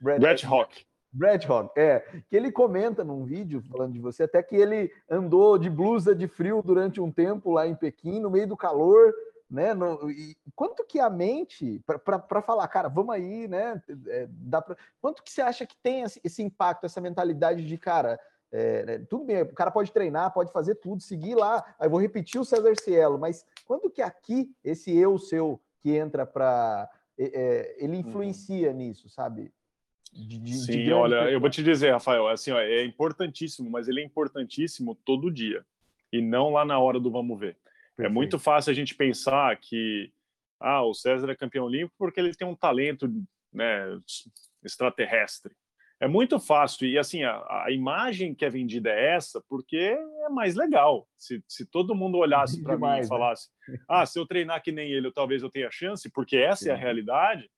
Brett, Brett Hawk. Brad Hogg, é, que ele comenta num vídeo falando de você, até que ele andou de blusa de frio durante um tempo lá em Pequim, no meio do calor, né? No, e quanto que a mente, para falar, cara, vamos aí, né? É, dá pra, quanto que você acha que tem esse, impacto, essa mentalidade de, cara, É, né, tudo bem, o cara pode treinar, pode fazer tudo, seguir lá. Aí vou repetir o César Cielo, mas quando que aqui esse eu seu que entra para é, é, ele uhum. influencia uhum. nisso, sabe? De, de, Sim, de olha, eu vou te dizer, Rafael, assim, ó, é importantíssimo, mas ele é importantíssimo todo dia e não lá na hora do vamos ver. É Perfeito. É muito fácil a gente pensar que ah, o César é campeão olímpico porque ele tem um talento, né, extraterrestre. É muito fácil. E assim, a, a, imagem que é vendida é essa porque é mais legal. Se, se todo mundo (laughs) olhasse para mim e né? falasse: né? ah, se eu treinar que nem ele, eu, talvez eu tenha chance, porque essa Sim. é a realidade,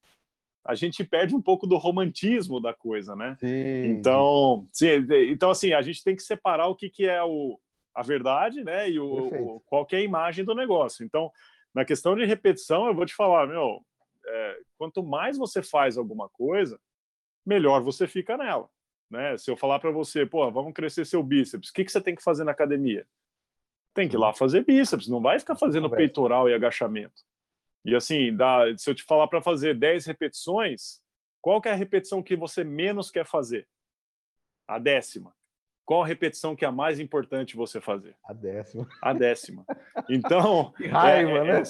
a gente perde um pouco do romantismo da coisa, né? Sim. Então, sim, então, assim, a gente tem que separar o que, que é o, a verdade, né? E o, o, qual é a imagem do negócio. Então, na questão de repetição, eu vou te falar, meu, é, quanto mais você faz alguma coisa, melhor você fica nela. Né? Se eu falar para você, pô, vamos crescer seu bíceps, o que, que você tem que fazer na academia? Tem que ir lá fazer bíceps, não vai ficar fazendo peitoral e agachamento. E assim, dá, se eu te falar para fazer 10 repetições, qual que é a repetição que você menos quer fazer? A décima. Qual a repetição que é a mais importante você fazer? A décima. A décima. Então, (laughs) que raiva, é, né?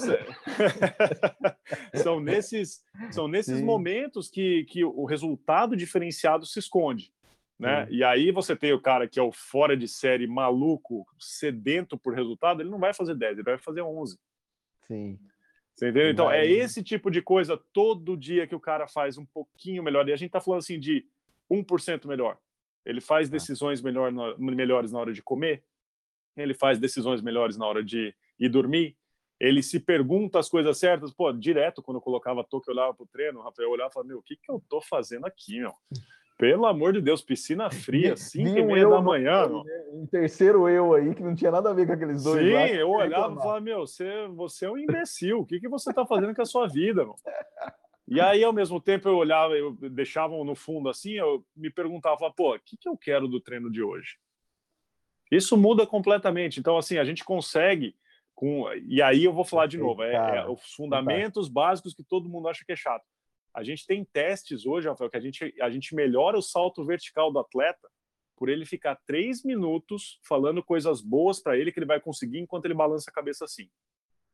É, são (laughs) nesses, são nesses momentos que, que o resultado diferenciado se esconde. Né? E aí você tem o cara que é o fora de série maluco, sedento por resultado, ele não vai fazer 10, ele vai fazer 11. Sim. Você entendeu? Então, é esse tipo de coisa todo dia que o cara faz um pouquinho melhor. E a gente está falando assim de 1% melhor. Ele faz tá. decisões melhor, melhores na hora de comer, ele faz decisões melhores na hora de ir dormir, ele se pergunta as coisas certas. Pô, direto, quando eu colocava a touca, eu olhava pro treino, o Rafael olhava e falava, meu, o que que eu tô fazendo aqui, meu? Pelo amor de Deus, piscina fria, 5 e meia da manhã. No, um terceiro eu aí, que não tinha nada a ver com aqueles dois. Sim, lá, eu olhava e falava, meu, você, você é um imbecil, o que, que você tá fazendo com a sua vida, meu? E aí, ao mesmo tempo, eu olhava, eu deixava no fundo assim, eu me perguntava, pô, o que, que eu quero do treino de hoje? Isso muda completamente. Então, assim, a gente consegue com. E aí eu vou falar de novo, é, é os fundamentos básicos que todo mundo acha que é chato. A gente tem testes hoje, Rafael, que a gente, a gente melhora o salto vertical do atleta por ele ficar três minutos falando coisas boas para ele que ele vai conseguir enquanto ele balança a cabeça assim.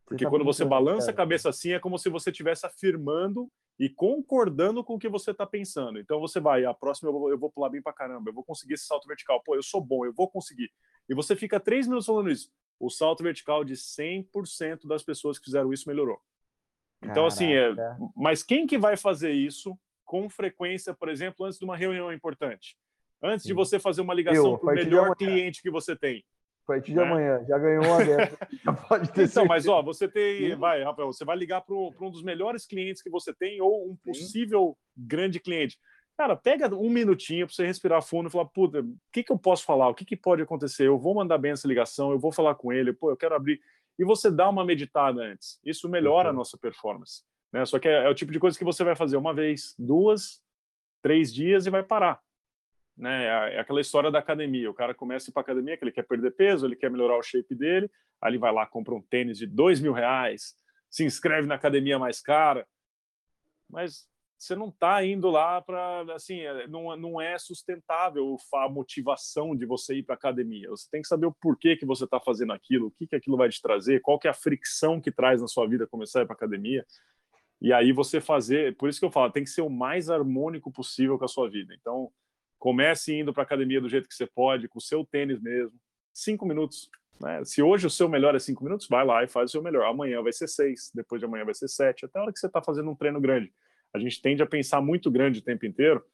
Porque tá quando você balança a cabeça assim, é como se você estivesse afirmando e concordando com o que você está pensando. Então você vai, a próxima eu vou, eu vou pular bem para caramba, eu vou conseguir esse salto vertical, pô, eu sou bom, eu vou conseguir. E você fica três minutos falando isso. O salto vertical de 100% das pessoas que fizeram isso melhorou. Então, Caraca. assim, é, mas quem que vai fazer isso com frequência, por exemplo, antes de uma reunião importante? Antes Sim. de você fazer uma ligação para o melhor cliente que você tem? A partir de é. amanhã, já ganhou uma dessas. (laughs) já pode ter Então, mas ó, você tem. Vai, Rafael, você vai ligar para um dos melhores clientes que você tem ou um possível Sim. grande cliente. Cara, pega um minutinho para você respirar fundo e falar, puta, o que, que eu posso falar? O que, que pode acontecer? Eu vou mandar bem essa ligação, eu vou falar com ele, pô, eu quero abrir. E você dá uma meditada antes. Isso melhora a nossa performance. Né? Só que é, é o tipo de coisa que você vai fazer uma vez, duas, três dias e vai parar né? É, é aquela história da academia. O cara começa para academia que ele quer perder peso, ele quer melhorar o shape dele, aí ele vai lá, compra um tênis de dois mil reais, se inscreve na academia mais cara, mas você não está indo lá para assim, é, não, não é sustentável a motivação de você ir para academia. Você tem que saber o porquê que você está fazendo aquilo, o que que aquilo vai te trazer, qual que é a fricção que traz na sua vida começar a ir para academia. E aí você fazer, por isso que eu falo, tem que ser o mais harmônico possível com a sua vida. Então, Comece indo para academia do jeito que você pode, com o seu tênis mesmo. Cinco minutos. Né? Se hoje o seu melhor é cinco minutos, vai lá e faz o seu melhor. Amanhã vai ser seis, depois de amanhã vai ser sete, até a hora que você está fazendo um treino grande. A gente tende a pensar muito grande o tempo inteiro,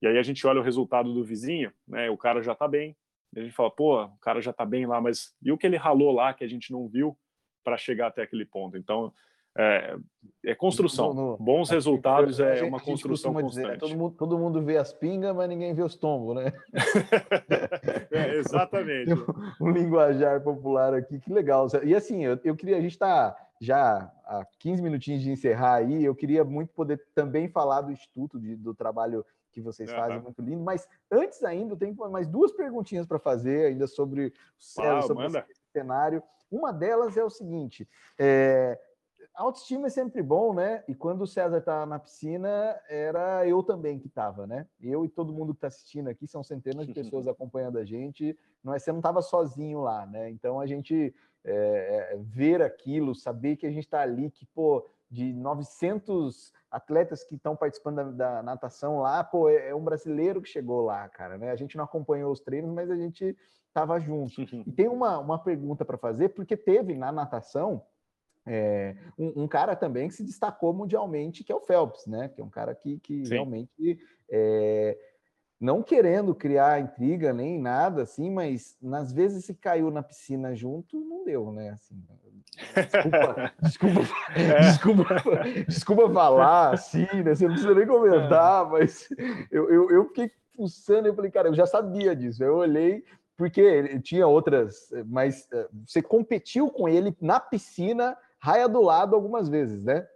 e aí a gente olha o resultado do vizinho, né? o cara já está bem. A gente fala, pô, o cara já está bem lá, mas e o que ele ralou lá que a gente não viu para chegar até aquele ponto? Então, é, é construção. No, no, Bons resultados é uma construção constante. Dizer, né? todo, mundo, todo mundo vê as pingas, mas ninguém vê os tombos, né? (laughs) é, exatamente. (laughs) um, um, linguajar popular aqui, que legal. E assim, eu, eu queria, a gente está já há 15 minutinhos de encerrar aí, eu queria muito poder também falar do Instituto, de, do trabalho que vocês uhum. fazem, muito lindo. Mas antes ainda, eu tenho mais duas perguntinhas para fazer ainda sobre o céu, sobre esse cenário. Uma delas é o seguinte: é, autoestima é sempre bom, né? E quando o César tá na piscina, era eu também que estava, né? Eu e todo mundo que está assistindo aqui, são centenas de (laughs) pessoas acompanhando a gente. Não é, você não estava sozinho lá, né? Então a gente é, ver aquilo, saber que a gente está ali, que, pô, de 900 atletas que estão participando da, da, natação lá, pô, é, é, um brasileiro que chegou lá, cara, né? A gente não acompanhou os treinos, mas a gente estava junto. E tem uma, uma pergunta para fazer, porque teve na natação é, um, um, cara também que se destacou mundialmente, que é o Phelps, né? Que é um cara que, que realmente é, não querendo criar intriga nem nada assim, mas nas vezes que caiu na piscina junto, não deu, né? Assim, desculpa, (laughs) desculpa, é. desculpa, desculpa falar assim, né? Você não precisa nem comentar, é. mas eu, eu, eu fiquei fuçando e falei, cara, eu já sabia disso. Eu olhei, porque tinha outras, mas eh, você competiu com ele na piscina, raia do lado algumas vezes, né?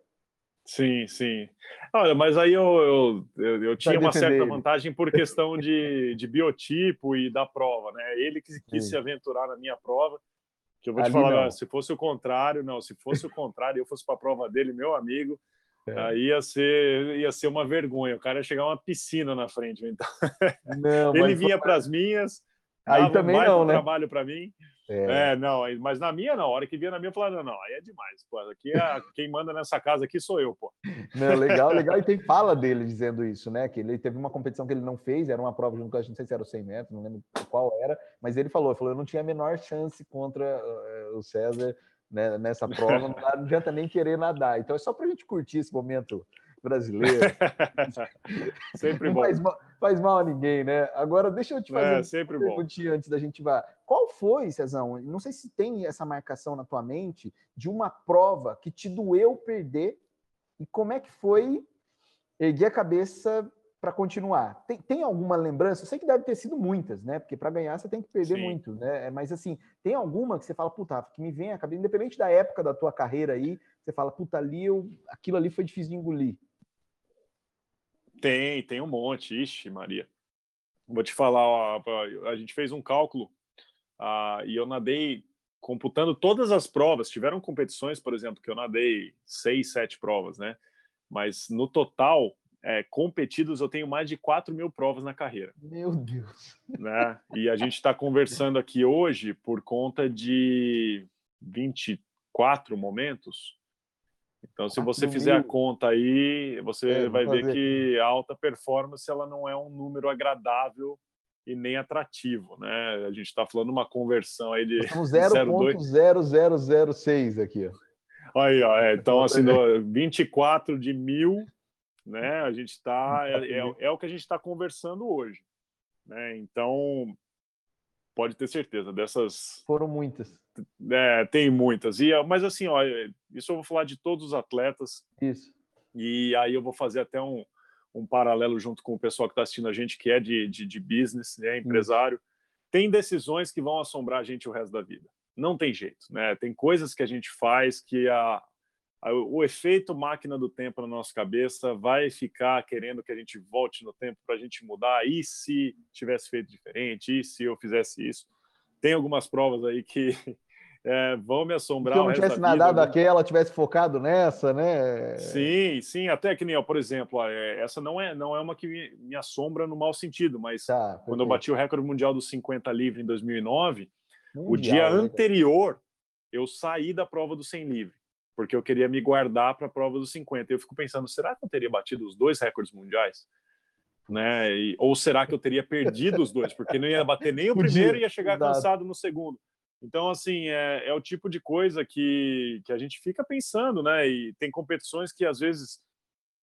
Sim, sim. Olha, mas aí eu, eu, eu, eu tinha uma certa vantagem por questão de, de biotipo e da prova, né? Ele que quis sim. se aventurar na minha prova, que eu vou te falar, não. se fosse o contrário, não, se fosse o contrário, eu fosse para a prova dele, meu amigo, é. aí ia ser, ia ser uma vergonha. O cara ia chegar uma piscina na frente. Então, não, (laughs) ele vinha para as minhas, aí também não, né? trabalho para mim. É. é. não, mas na minha, não. A hora que via na minha, eu falava, não, não, aí é demais. Pô, aqui é, quem manda nessa casa aqui sou eu, pô. Não, legal, legal. E tem fala dele dizendo isso, né? Que ele teve uma competição que ele não fez, era uma prova junto com a gente, não sei se era o 100 metros, não lembro qual era, mas ele falou, falou, eu não tinha a menor chance contra uh, o César né, nessa prova, não, adianta nem querer nadar. Então é só para a gente curtir esse momento brasileiro. (laughs) sempre não bom. Faz mal, faz mal, a ninguém, né? Agora, deixa eu te fazer é, sempre uma perguntinha antes da gente vá. Qual foi, Cezão? Não sei se tem essa marcação na tua mente de uma prova que te doeu perder e como é que foi erguer a cabeça para continuar. Tem, tem alguma lembrança? Eu sei que deve ter sido muitas, né? Porque para ganhar você tem que perder Sim. muito, né? Mas assim, tem alguma que você fala, puta, que me vem a cabeça, independente da época da tua carreira aí, você fala, puta, ali eu, aquilo ali foi difícil de engolir. Tem, tem um monte. Ixi, Maria. Vou te falar, ó, a gente fez um cálculo uh, e eu nadei computando todas as provas. Tiveram competições, por exemplo, que eu nadei seis, sete provas, né? Mas no total, é, competidos, eu tenho mais de 4 mil provas na carreira. Meu Deus! (laughs) Né? E a gente está conversando aqui hoje por conta de 24 momentos. Então, se você fizer a conta aí, você é, vai ver que a alta performance ela não é um número agradável e nem atrativo, né? A gente está falando uma conversão aí de 0.0006 (laughs) aqui. Aí, ó, é, então assim, 24 de mil, né? A gente está é, é, é, o que a gente está conversando hoje, né? Então pode ter certeza dessas foram muitas. É, tem muitas. E, mas assim, ó, isso eu vou falar de todos os atletas. Isso. E aí eu vou fazer até um, um paralelo junto com o pessoal que está assistindo a gente, que é de, de, de business, né, empresário. Isso. Tem decisões que vão assombrar a gente o resto da vida. Não tem jeito, né? Tem coisas que a gente faz que a, a, o efeito máquina do tempo na nossa cabeça vai ficar querendo que a gente volte no tempo para a gente mudar. E se tivesse feito diferente? E se eu fizesse isso? Tem algumas provas aí que (laughs) é, vão me assombrar. Se eu não tivesse nadado vida, aquela, tivesse focado nessa, né? Sim, sim, até que nem, por exemplo, é, essa não é, não é uma que me, me assombra no mau sentido, mas tá, quando eu bati o recorde mundial dos 50 livre em 2009, mundial, o dia né, anterior eu saí da prova do 100 livre, porque eu queria me guardar para a prova dos 50. Eu fico pensando, será que eu teria batido os dois recordes mundiais? Né? E, ou será que eu teria perdido os dois? Porque não ia bater nem o primeiro e ia chegar cansado no segundo. Então, assim, é, é, o tipo de coisa que, que a gente fica pensando, né? E tem competições que às vezes,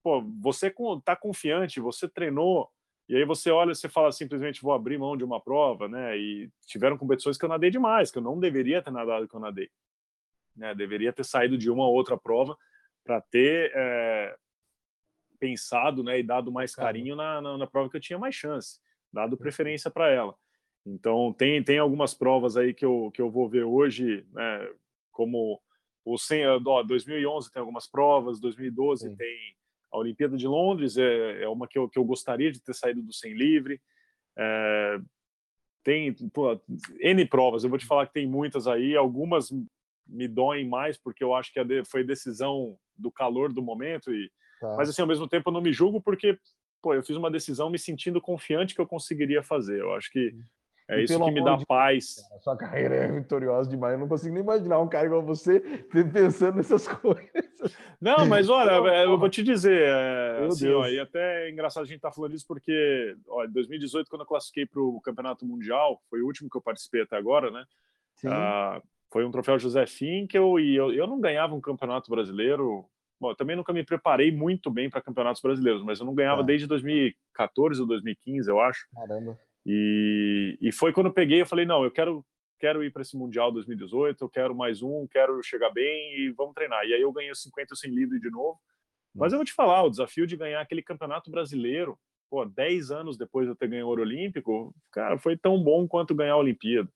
pô, você tá confiante, você treinou, e aí você olha você fala simplesmente vou abrir mão de uma prova, né? E tiveram competições que eu nadei demais, que eu não deveria ter nadado que eu nadei. Né? Deveria ter saído de uma ou outra prova para ter é, pensado né, e dado mais carinho na, na, na prova que eu tinha mais chance, dado preferência para ela. Então, tem, tem algumas provas aí que eu, que eu vou ver hoje, né, como o 100, ó, 2011 tem algumas provas, 2012 Sim. tem a Olimpíada de Londres, é, é uma que eu, que eu gostaria de ter saído do 100 livre. É, tem pô, N provas, eu vou te falar que tem muitas aí, algumas me doem mais porque eu acho que foi decisão do calor do momento e tá. mas assim ao mesmo tempo eu não me julgo porque pô, eu fiz uma decisão me sentindo confiante que eu conseguiria fazer. Eu acho que é e isso que me dá de paz. Cara, sua carreira é vitoriosa demais. Eu não consigo nem imaginar um cara igual você pensando nessas (laughs) coisas. Não, mas olha, é, eu vou te dizer, é, assim, ó, e até é engraçado a gente estar tá falando isso porque, ó, em 2018, quando eu classifiquei para o Campeonato Mundial, foi o último que eu participei até agora, né? Ah, foi um troféu José Finkel e eu, eu não ganhava um campeonato brasileiro. Bom, também nunca me preparei muito bem para campeonatos brasileiros, mas eu não ganhava é. desde 2014 ou 2015, eu acho. Caramba. E, e foi quando eu peguei, eu falei, não, eu quero quero ir para esse Mundial 2018, eu quero mais um, quero chegar bem e vamos treinar. E aí eu ganhei 50 sem livre de novo. Mas eu vou te falar, o desafio de ganhar aquele campeonato brasileiro, pô, 10 anos depois de eu ter ganho o ouro olímpico, cara, foi tão bom quanto ganhar a Olimpíada.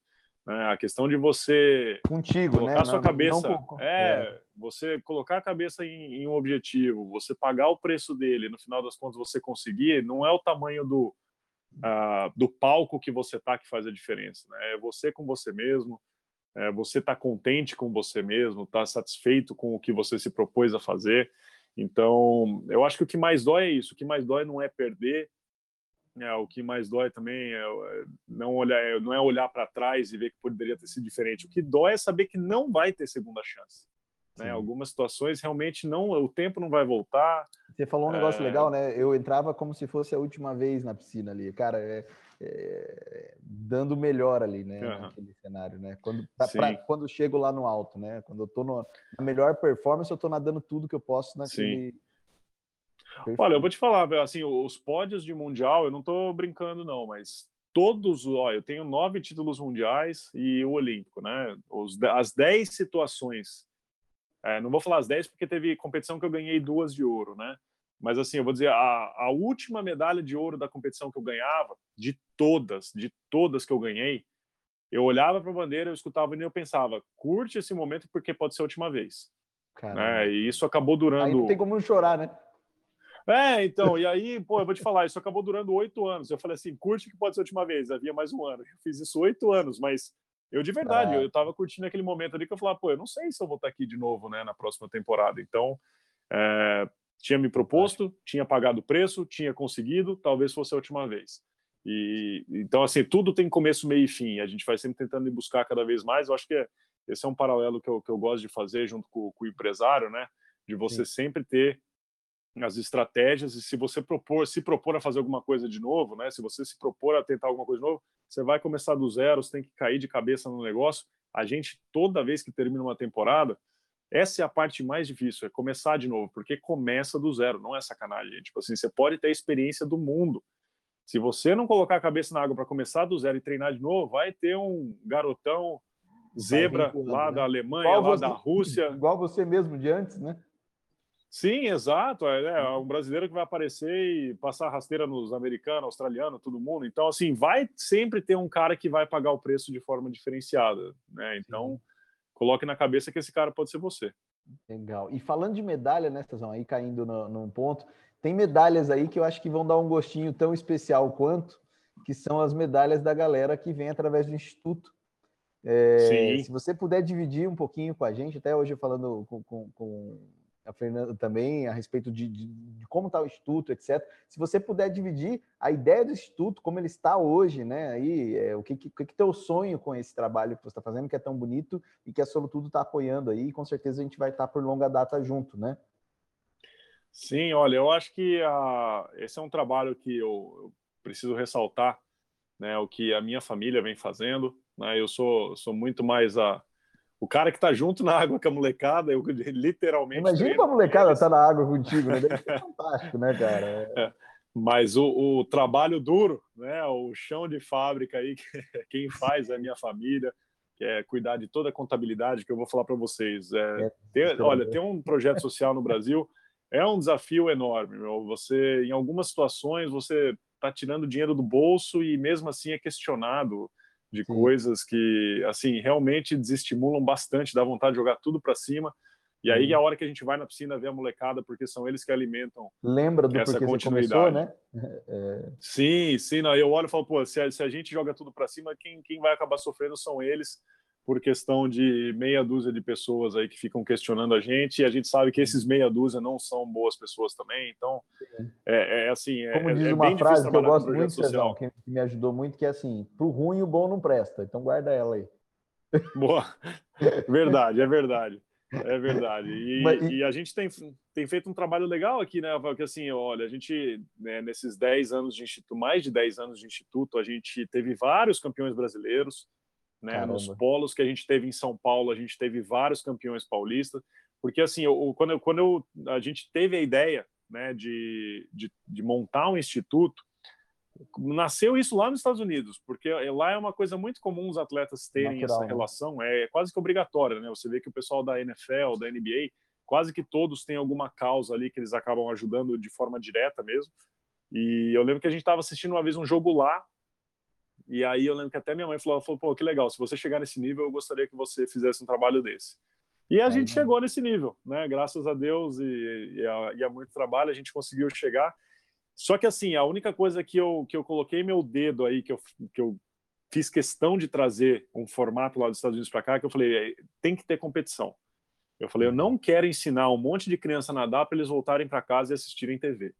É, a questão de você contigo, colocar né? sua não, cabeça, não... É, é, você colocar a cabeça em, em um objetivo, você pagar o preço dele, no final das contas você conseguir, não é o tamanho do, uh, do palco que você tá que faz a diferença. Né? É você com você mesmo, é você tá contente com você mesmo, tá satisfeito com o que você se propôs a fazer. Então, eu acho que o que mais dói é isso. O que mais dói não é perder. É, o que mais dói também é, é não olhar, não é olhar para trás e ver que poderia ter sido diferente. O que dói é saber que não vai ter segunda chance. Né? Algumas situações realmente não, o tempo não vai voltar. Você falou um negócio é... legal, né? Eu entrava como se fosse a última vez na piscina ali, cara, é, é, dando melhor ali, né? Uhum. Naquele cenário, né? Quando, pra, pra, quando chego lá no alto, né? Quando eu tô no, na melhor performance, eu tô nadando tudo que eu posso naquele. Sim. Olha, eu vou te falar, assim, os pódios de mundial, eu não tô brincando, não, mas todos, ó, eu tenho nove títulos mundiais e o olímpico, né? Os, as dez situações é, não vou falar as 10 porque teve competição que eu ganhei duas de ouro, né? Mas assim, eu vou dizer, a, a última medalha de ouro da competição que eu ganhava, de todas, de todas que eu ganhei, eu olhava para a bandeira, eu escutava e eu pensava, curte esse momento porque pode ser a última vez. Né? E isso acabou durando. Aí não tem como não chorar, né? É, então, e aí, pô, eu vou te falar, isso acabou durando oito anos. Eu falei assim, curte que pode ser a última vez. Havia mais um ano. Eu fiz isso oito anos, mas eu, de verdade, ah. eu estava curtindo aquele momento ali que eu falava, pô, eu não sei se eu vou estar aqui de novo, né, na próxima temporada. Então, é, tinha me proposto, tinha pagado o preço, tinha conseguido, talvez fosse a última vez. E então, assim, tudo tem começo, meio e fim. A gente vai sempre tentando ir buscar cada vez mais. Eu acho que é, esse é um paralelo que eu, que eu gosto de fazer junto com, com o empresário, né? De você Sim. sempre ter as estratégias e se você propor, se propor a fazer alguma coisa de novo, né? Se você se propor a tentar alguma coisa de novo, você vai começar do zero, você tem que cair de cabeça no negócio. A gente toda vez que termina uma temporada, essa é a parte mais difícil, é começar de novo, porque começa do zero, não é sacanagem. Tipo assim, você pode ter a experiência do mundo. Se você não colocar a cabeça na água para começar do zero e treinar de novo, vai ter um garotão zebra lá né? da Alemanha, igual lá você, da Rússia. Igual você mesmo de antes, né? Sim, exato. É, é, um brasileiro que vai aparecer e passar rasteira nos americanos, australianos, todo mundo. Então, assim, vai sempre ter um cara que vai pagar o preço de forma diferenciada, né? Então, Sim. coloque na cabeça que esse cara pode ser você. Legal. E falando de medalha, né, Stazão, aí caindo no, num ponto, tem medalhas aí que eu acho que vão dar um gostinho tão especial quanto, que são as medalhas da galera que vem através do Instituto. É, se você puder dividir um pouquinho com a gente, até hoje falando com, com, com a Fernanda também, a respeito de, de, de como está o Instituto, etc. Se você puder dividir a ideia do Instituto, como ele está hoje, né? Aí, é, o que, que, que teu sonho com esse trabalho que você está fazendo, que é tão bonito e que a Solo está apoiando aí, e com certeza a gente vai estar tá por longa data junto, né? Sim, olha, eu acho que a, esse é um trabalho que eu, eu preciso ressaltar, né? O que a minha família vem fazendo, né? Eu sou, sou muito mais a o cara que tá junto na água com a molecada, eu literalmente. Imagina a molecada tá na água contigo, né? Deve ser (laughs) fantástico, né, cara? É. Mas o, o, trabalho duro, né? O chão de fábrica aí, (laughs) quem faz é a minha família, que é cuidar de toda a contabilidade que eu vou falar para vocês. É, é, ter, olha, ter um projeto social no Brasil é um desafio enorme. Meu. Você, em algumas situações, você está tirando dinheiro do bolso e mesmo assim é questionado de Sim. coisas que, assim, realmente desestimulam bastante, dá vontade de jogar tudo para cima. E aí, a hora que a gente vai na piscina ver a molecada, porque são eles que alimentam Lembra do essa continuidade. Começou, né? É... Sim, sim. Não, eu olho e falo, pô, se a, se a gente joga tudo para cima, quem, quem vai acabar sofrendo são eles. Por questão de meia dúzia de pessoas aí que ficam questionando a gente, e a gente sabe que esses meia dúzia não são boas pessoas também, então é, é assim, é, Como é, diz é uma frase que eu gosto muito, Cezão, que me ajudou muito, que é assim, pro ruim o bom não presta, então guarda ela aí. Boa, (laughs) verdade, é verdade. É verdade. E, Mas, e... e, a gente tem, tem feito um trabalho legal aqui, né, Porque assim, olha, a gente, né, nesses 10 anos de instituto, mais de 10 anos de instituto, a gente teve vários campeões brasileiros, né? Nos polos que a gente teve em São Paulo, a gente teve vários campeões paulistas, porque assim, eu, quando, eu, quando eu, a gente teve a ideia né, de, de, de montar um instituto, nasceu isso lá nos Estados Unidos, porque lá é uma coisa muito comum os atletas terem Natural, essa né? relação, é quase que obrigatória, né? Você vê que o pessoal da NFL, da NBA, quase que todos têm alguma causa ali que eles acabam ajudando de forma direta mesmo. E eu lembro que a gente estava assistindo uma vez um jogo lá e aí eu lembro que até minha mãe falou, falou, pô, que legal, se você chegar nesse nível, eu gostaria que você fizesse um trabalho desse. E a gente chegou nesse nível, né? Graças a Deus e, e, a, e, a, muito trabalho a gente conseguiu chegar. Só que assim, a única coisa que eu, que eu coloquei meu dedo aí, que eu, que eu fiz questão de trazer um formato lá dos Estados Unidos para cá, que eu falei, é, tem que ter competição. Eu falei, eu não quero ensinar um monte de criança a nadar para eles voltarem para casa e assistirem TV.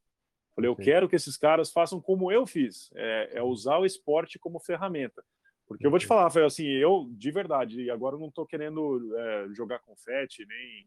Falei, eu quero que esses caras façam como eu fiz, é, é usar o esporte como ferramenta. Porque eu vou te falar, foi assim, eu, de verdade, e agora não estou querendo é, jogar confete, nem...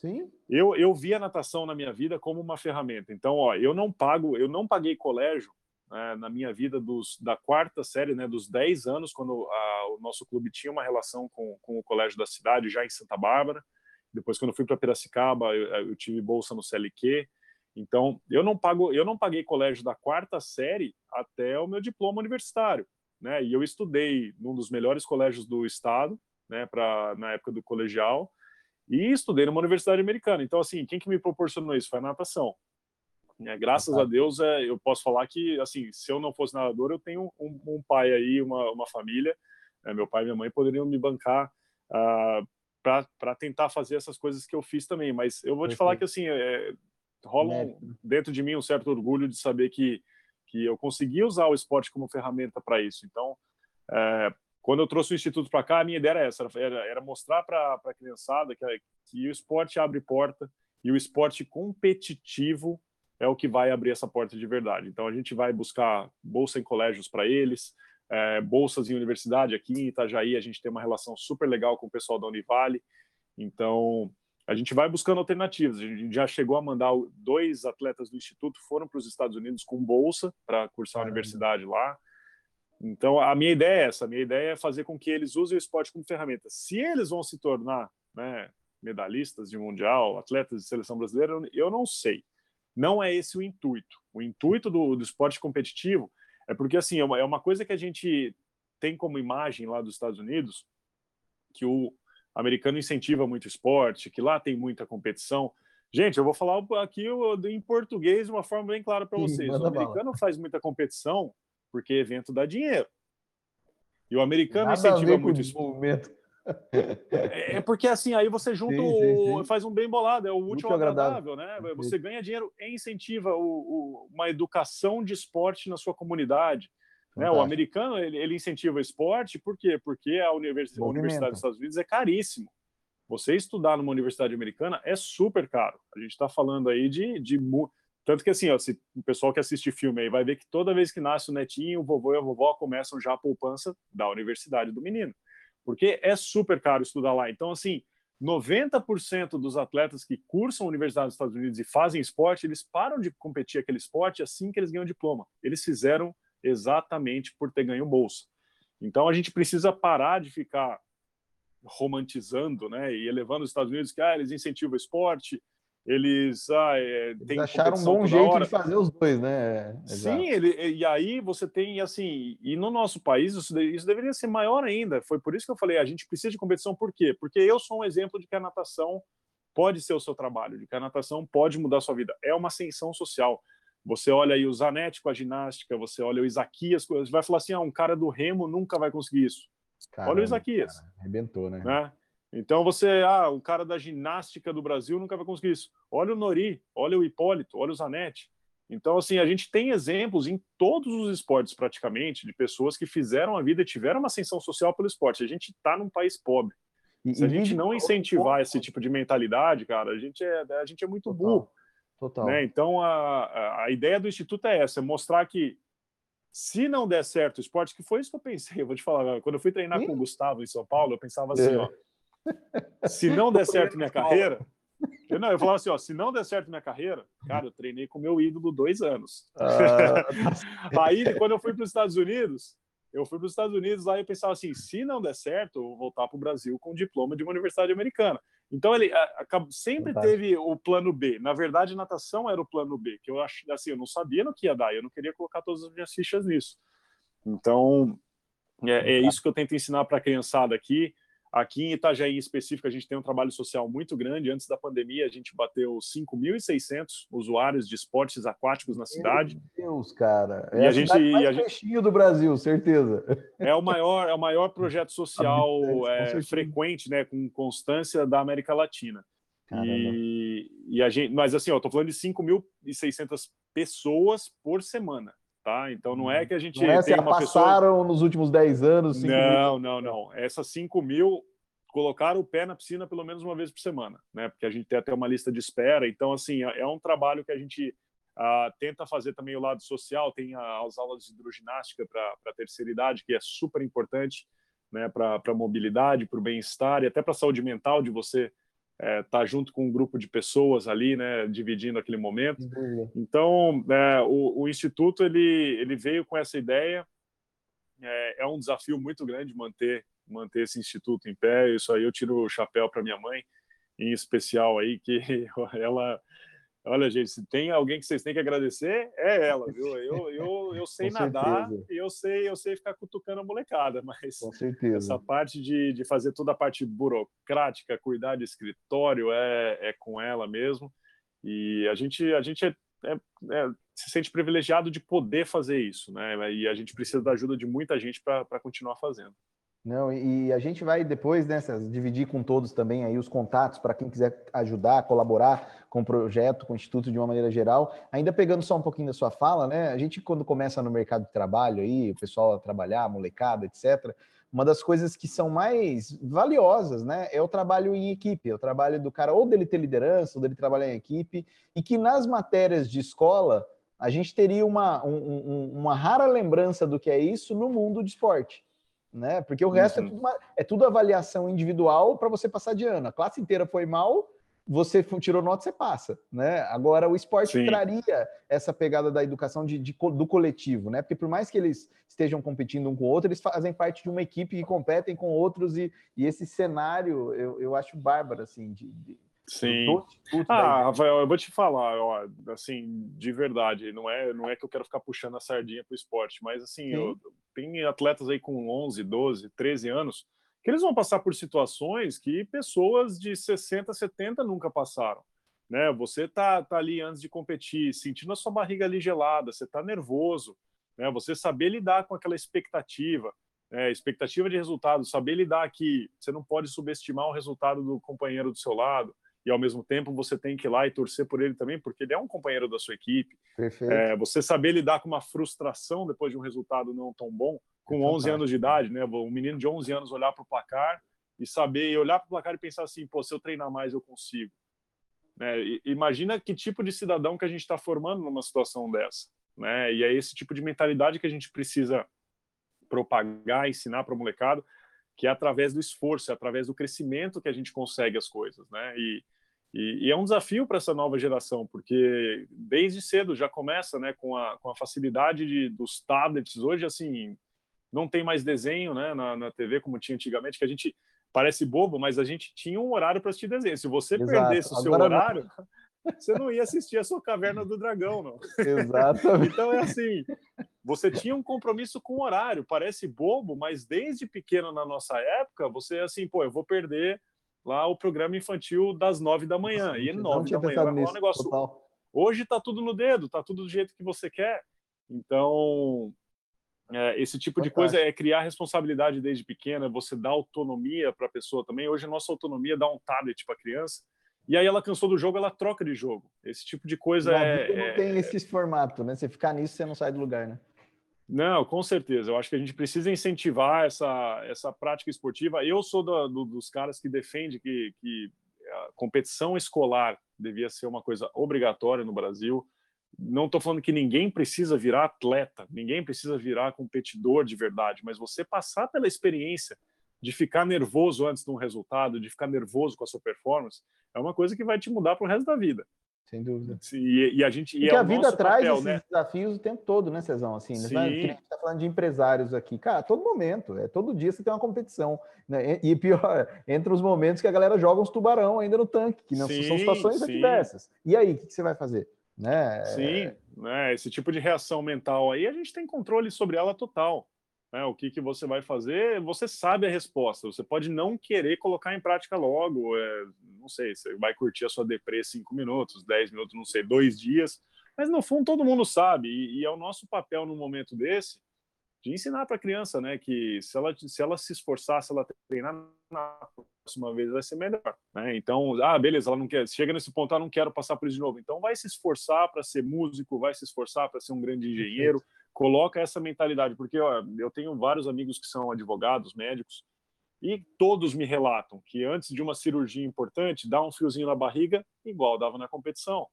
Sim. Eu, eu vi a natação na minha vida como uma ferramenta. Então, ó, eu não pago, eu não paguei colégio né, na minha vida dos, da quarta série, né, dos 10 anos, quando a, o nosso clube tinha uma relação com, com o colégio da cidade, já em Santa Bárbara. Depois, quando eu fui para Piracicaba, eu, eu tive bolsa no CLQ. Então, eu não pago, eu não paguei colégio da quarta série até o meu diploma universitário, né? E eu estudei num dos melhores colégios do estado, né, para na época do colegial, e estudei numa universidade americana. Então, assim, quem que me proporcionou isso foi a natação. É, graças a Deus, é, eu posso falar que, assim, se eu não fosse nadador, eu tenho um, um pai aí, uma, uma família. É, meu pai e minha mãe poderiam me bancar uh, ah, para tentar fazer essas coisas que eu fiz também. Mas eu vou te falar que, assim, é, rola um, dentro de mim um certo orgulho de saber que que eu consegui usar o esporte como ferramenta para isso. Então, é, quando eu trouxe o instituto para cá, a minha ideia era essa, era, era mostrar para a criançada que, que o esporte abre porta e o esporte competitivo é o que vai abrir essa porta de verdade. Então, a gente vai buscar bolsa em colégios para eles, é, bolsas em universidade aqui em Itajaí, a gente tem uma relação super legal com o pessoal da Univale. Então, a gente vai buscando alternativas. A gente já chegou a mandar dois atletas do instituto foram para os Estados Unidos com bolsa para cursar a universidade lá. Então a minha ideia é essa. A minha ideia é fazer com que eles usem o esporte como ferramenta. Se eles vão se tornar, né, medalhistas de mundial, atletas de seleção brasileira, eu não sei. Não é esse o intuito. O intuito do, do esporte competitivo é porque assim é uma, é uma coisa que a gente tem como imagem lá dos Estados Unidos que o americano incentiva muito esporte, que lá tem muita competição. Gente, eu vou falar aqui em português de uma forma bem clara para vocês. O americano bala. faz muita competição porque evento dá dinheiro. E o americano Nada incentiva muito esporte. É, é porque assim, aí você junta, sim, sim, sim. faz um bem bolado, é o último agradável, agradável, né? Você ganha dinheiro e incentiva o, o, uma educação de esporte na sua comunidade. Né? O americano ele, ele, incentiva esporte, por quê? Porque a, universidade, a universidade dos Estados Unidos é caríssimo. Você estudar numa universidade americana é super caro. A gente está falando aí de, de tanto que assim, ó, se o pessoal que assiste filme aí vai ver que toda vez que nasce o netinho, o vovô e a vovó começam já a poupança da universidade do menino, porque é super caro estudar lá. Então, assim, 90% dos atletas que cursam a Universidade dos Estados Unidos e fazem esporte, eles param de competir aquele esporte assim que eles ganham diploma. Eles fizeram exatamente por ter ganho bolsa. Então a gente precisa parar de ficar romantizando, né, e elevando os Estados Unidos que ah, eles incentivam o esporte, eles, ah, é, eles acharam um bom jeito hora. de fazer os dois, né? Sim, ele, e aí você tem assim, e no nosso país isso, isso deveria ser maior ainda. Foi por isso que eu falei, a gente precisa de competição, por quê? Porque eu sou um exemplo de que a natação pode ser o seu trabalho, de que a natação pode mudar a sua vida. É uma ascensão social. Você olha aí o Zanetti com a ginástica, você olha o Isaquias, você vai falar assim, ah, um cara do remo nunca vai conseguir isso. Caramba, olha o Isaquias. Cara, arrebentou, né? né? Então você, ah, o cara da ginástica do Brasil nunca vai conseguir isso. Olha o Nori, olha o Hipólito, olha o Zanetti. Então, assim, a gente tem exemplos em todos os esportes, praticamente, de pessoas que fizeram a vida e tiveram uma ascensão social pelo esporte. A gente está num país pobre. E, Se a gente não incentivar esse tipo de mentalidade, cara, a gente é, a gente é muito burro. Total. Né? Então, a, a ideia do Instituto é essa, é mostrar que se não der certo o esporte, que foi isso que eu pensei, (laughs) eu vou te falar, quando eu fui treinar Sim. com o Gustavo em São Paulo, eu pensava assim, é. ó, se não der (laughs) certo minha carreira, eu, não, eu falava assim, ó, se não der certo minha carreira, cara, eu treinei com meu ídolo dois anos. Ah, (laughs) Aí, quando eu fui para os Estados Unidos, eu fui para os Estados Unidos lá eu pensava assim, se não der certo, eu vou voltar para o Brasil com diploma de uma universidade americana. Então ele sempre Fantástico. teve o plano B. Na verdade, natação era o plano B, que eu acho assim, eu não sabia no que ia dar, eu não queria colocar todas as minhas fichas nisso. Então, é, é isso que eu tento ensinar para a criançada aqui. Aqui em Itajaí, em específico, a gente tem um trabalho social muito grande. Antes da pandemia, a gente bateu 5.600 usuários de esportes aquáticos na cidade. Meu Deus, cara. É e a, a gente mais a gente, do Brasil, certeza. É o maior, é o maior projeto social é, frequente, né, com constância da América Latina. E, e, a gente, mas assim, eu tô falando de 5.600 pessoas por semana tá? Então não é uhum. que a gente não é uma passaram pessoa... nos últimos 10 anos. Não, mil... não, não. Essas 5 mil colocaram o pé na piscina pelo menos uma vez por semana, né? Porque a gente tem até uma lista de espera. Então, assim, é, é um trabalho que a gente uh, tenta fazer também o lado social. Tem as aulas de hidroginástica para a terceira idade, que é super importante, né? Para a mobilidade, para o bem-estar e até para a saúde mental de você é, tá junto com um grupo de pessoas ali, né, dividindo aquele momento. Uhum. Então, é, o, o, instituto ele ele veio com essa ideia. É, é, um desafio muito grande manter manter esse instituto em pé. Isso aí eu tiro o chapéu para minha mãe, em especial aí que (laughs) ela Olha, gente, se tem alguém que vocês têm que agradecer, é ela, viu? (laughs) Eu, eu, eu sei nadar e eu sei, eu sei ficar cutucando a molecada, mas essa parte de, de fazer toda a parte burocrática, cuidar de escritório, é, é com ela mesmo. E a gente, a gente é, é, é, se sente privilegiado de poder fazer isso, né? E a gente precisa da ajuda de muita gente para continuar fazendo. Não, e a gente vai depois né, dividir com todos também aí os contatos para quem quiser ajudar, colaborar com o projeto, com o Instituto de uma maneira geral. Ainda pegando só um pouquinho da sua fala, né? A gente, quando começa no mercado de trabalho aí, o pessoal a trabalhar, molecada, etc., uma das coisas que são mais valiosas, né, é o trabalho em equipe, é o trabalho do cara ou dele ter liderança, ou dele trabalhar em equipe, e que nas matérias de escola a gente teria uma, um, uma rara lembrança do que é isso no mundo de esporte né? Porque o resto é uhum. é, tudo uma, é tudo avaliação individual para você passar de ano. A classe inteira foi mal, você tirou nota, você passa, né? Agora o esporte Sim. traria essa pegada da educação de, de, do coletivo, né? Porque por mais que eles estejam competindo um com o outro, eles fazem parte de uma equipe que competem com outros e, e esse cenário eu, eu acho bárbaro, assim, de, de Sim. Ah, Rafael, eu vou te falar, ó, assim, de verdade, não é, não é que eu quero ficar puxando a sardinha pro esporte, mas assim, eu, tem atletas aí com 11, 12, 13 anos que eles vão passar por situações que pessoas de 60, 70 nunca passaram. Né? Você tá, tá ali antes de competir, sentindo a sua barriga ali gelada, você tá nervoso, né? Você saber lidar com aquela expectativa, né? expectativa de resultado, saber lidar que você não pode subestimar o resultado do companheiro do seu lado, e ao mesmo tempo você tem que ir lá e torcer por ele também, porque ele é um companheiro da sua equipe. É, você saber lidar com uma frustração depois de um resultado não tão bom, com é 11 anos de idade, né? Um menino de 11 anos olhar para o placar e saber olhar para o placar e pensar assim, pô, se eu treinar mais eu consigo. Né? imagina que tipo de cidadão que a gente está formando numa situação dessa, né? E é esse tipo de mentalidade que a gente precisa propagar, ensinar para o molecado, que é através do esforço, é através do crescimento que a gente consegue as coisas, né? E, e, e é um desafio para essa nova geração, porque desde cedo já começa né, com, a, com a facilidade de, dos tablets. Hoje, assim, não tem mais desenho né, na, na TV como tinha antigamente, que a gente parece bobo, mas a gente tinha um horário para assistir desenho. Se você Exato. perdesse o seu Agora horário, não... você não ia assistir a sua Caverna do Dragão, não. Exatamente. então é assim, você tinha um compromisso com o horário. Parece bobo, mas desde pequeno na nossa época, você assim, pô, eu vou perder lá o programa infantil das nove da manhã. E nove da manhã vai um negócio. Total. Hoje está tudo no dedo, está tudo do jeito que você quer. Então, é, esse tipo de coisa é criar responsabilidade desde pequena, você dá autonomia para a pessoa também. Hoje a nossa autonomia dá um tablet para a criança e aí ela cansou do jogo, ela troca de jogo. Esse tipo de coisa é. Não é, tem esse formato, né? Você ficar nisso, você não sai do lugar, né? Não, com certeza. Eu acho que a gente precisa incentivar essa, essa prática esportiva. Eu sou do, do, dos caras que defende que, que a competição escolar devia ser uma coisa obrigatória no Brasil. Não estou falando que ninguém precisa virar atleta, ninguém precisa virar competidor de verdade, mas você passar pela experiência de ficar nervoso antes de um resultado, de ficar nervoso com a sua performance, é uma coisa que vai te mudar para o resto da vida. Sem dúvida. E, e a gente. Porque é a vida traz papel, esses né? desafios o tempo todo, né, Cezão? Assim, né? Sim. a gente está falando de empresários aqui. Cara, todo momento, é todo dia você tem uma competição. Né? E pior, (laughs) entre os momentos que a galera joga uns tubarão ainda no tanque, que não sim, são situações sim. adversas. E aí, o que, que você vai fazer? Né? Sim, né? esse tipo de reação mental aí, a gente tem controle sobre ela total né, o que, que você vai fazer, você sabe a resposta. Você pode não querer colocar em prática logo. É, não sei, você vai curtir a sua deprê cinco minutos, dez minutos, não sei, dois dias. Mas no fundo todo mundo sabe. E, e é o nosso papel no momento desse de ensinar para a criança, né, que se ela se ela se esforçar, se ela treinar na próxima vez vai ser melhor, né? Então, ah, beleza, ela não quer, chega nesse ponto, ah, não quero passar por isso de novo. Então, vai se esforçar para ser músico, vai se esforçar para ser um grande engenheiro, coloca essa mentalidade, porque ó, eu tenho vários amigos que são advogados, médicos, e todos me relatam que antes de uma cirurgia importante, dá um fiozinho na barriga, igual dava na competição.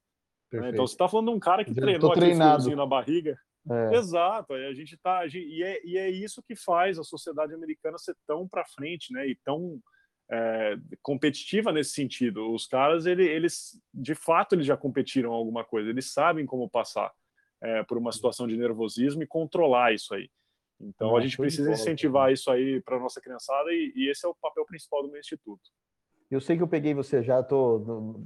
Né? Então você está falando de um cara que treinou aquele fiozinho na barriga. É. Exato, a gente tá, a gente, e, é, e é isso que faz a sociedade americana ser tão para frente, né? E tão é, competitiva nesse sentido. Os caras, ele, eles, de fato, eles já competiram alguma coisa, eles sabem como passar é, por uma situação de nervosismo e controlar isso aí. Então, a gente precisa incentivar isso aí para a nossa criançada e, e, esse é o papel principal do meu instituto. Eu sei que eu peguei você já, tô,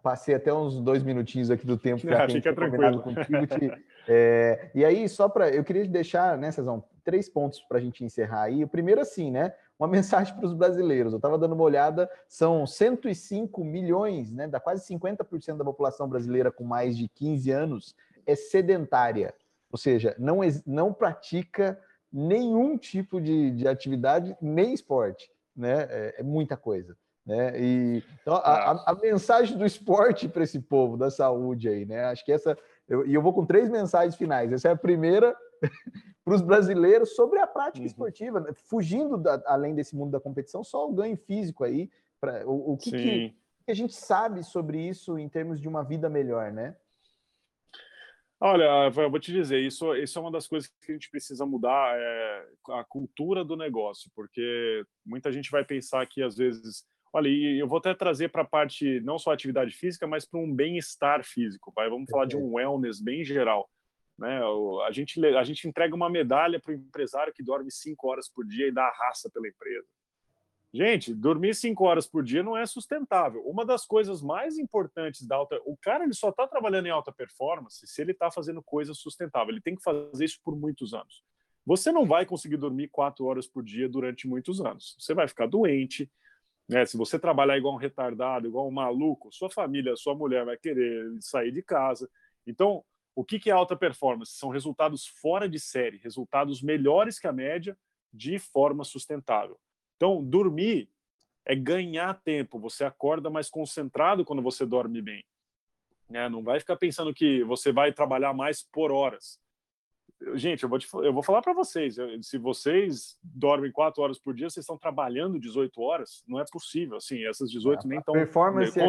passei até uns dois minutinhos aqui do tempo (laughs) que Fica tranquilo. Contigo, te, é, e aí, só para. Eu queria deixar, né, Cezão, três pontos para a gente encerrar aí. O primeiro, assim, né? Uma (laughs) mensagem para os brasileiros. Eu estava dando uma olhada, são 105 milhões, né? Da quase 50% da população brasileira com mais de 15 anos é sedentária, ou seja, não, não pratica nenhum tipo de, de atividade, nem esporte, né? É, é muita coisa. Né? E, então, a, a mensagem do esporte para esse povo, da saúde aí, né? Acho que essa. Eu, e eu vou com três mensagens finais. Essa é a primeira (laughs) para os brasileiros sobre a prática uhum. esportiva, né? fugindo da, além desse mundo da competição, só o ganho físico aí. Pra, o, o que, que, que a gente sabe sobre isso em termos de uma vida melhor, né? Olha, eu vou te dizer, isso, isso é uma das coisas que a gente precisa mudar, é a cultura do negócio, porque muita gente vai pensar que às vezes, olha, e eu vou até trazer para a parte não só atividade física, mas para um bem-estar físico, vai? Vamos falar de um wellness bem geral, né? A gente a gente entrega uma medalha para o empresário que dorme cinco horas por dia e dá a raça pela empresa. Gente, dormir cinco horas por dia não é sustentável. Uma das coisas mais importantes da alta. O cara ele só está trabalhando em alta performance se ele está fazendo coisa sustentável. Ele tem que fazer isso por muitos anos. Você não vai conseguir dormir quatro horas por dia durante muitos anos. Você vai ficar doente. Né? Se você trabalhar igual um retardado, igual um maluco, sua família, sua mulher vai querer sair de casa. Então, o que é alta performance? São resultados fora de série, resultados melhores que a média de forma sustentável. Então, dormir é ganhar tempo. Você acorda mais concentrado quando você dorme bem. É, não vai ficar pensando que você vai trabalhar mais por horas. Gente, eu vou, te, eu vou falar para vocês: se vocês dormem quatro horas por dia, vocês estão trabalhando 18 horas, não é possível. Assim, essas 18 nem estão. Performance, é,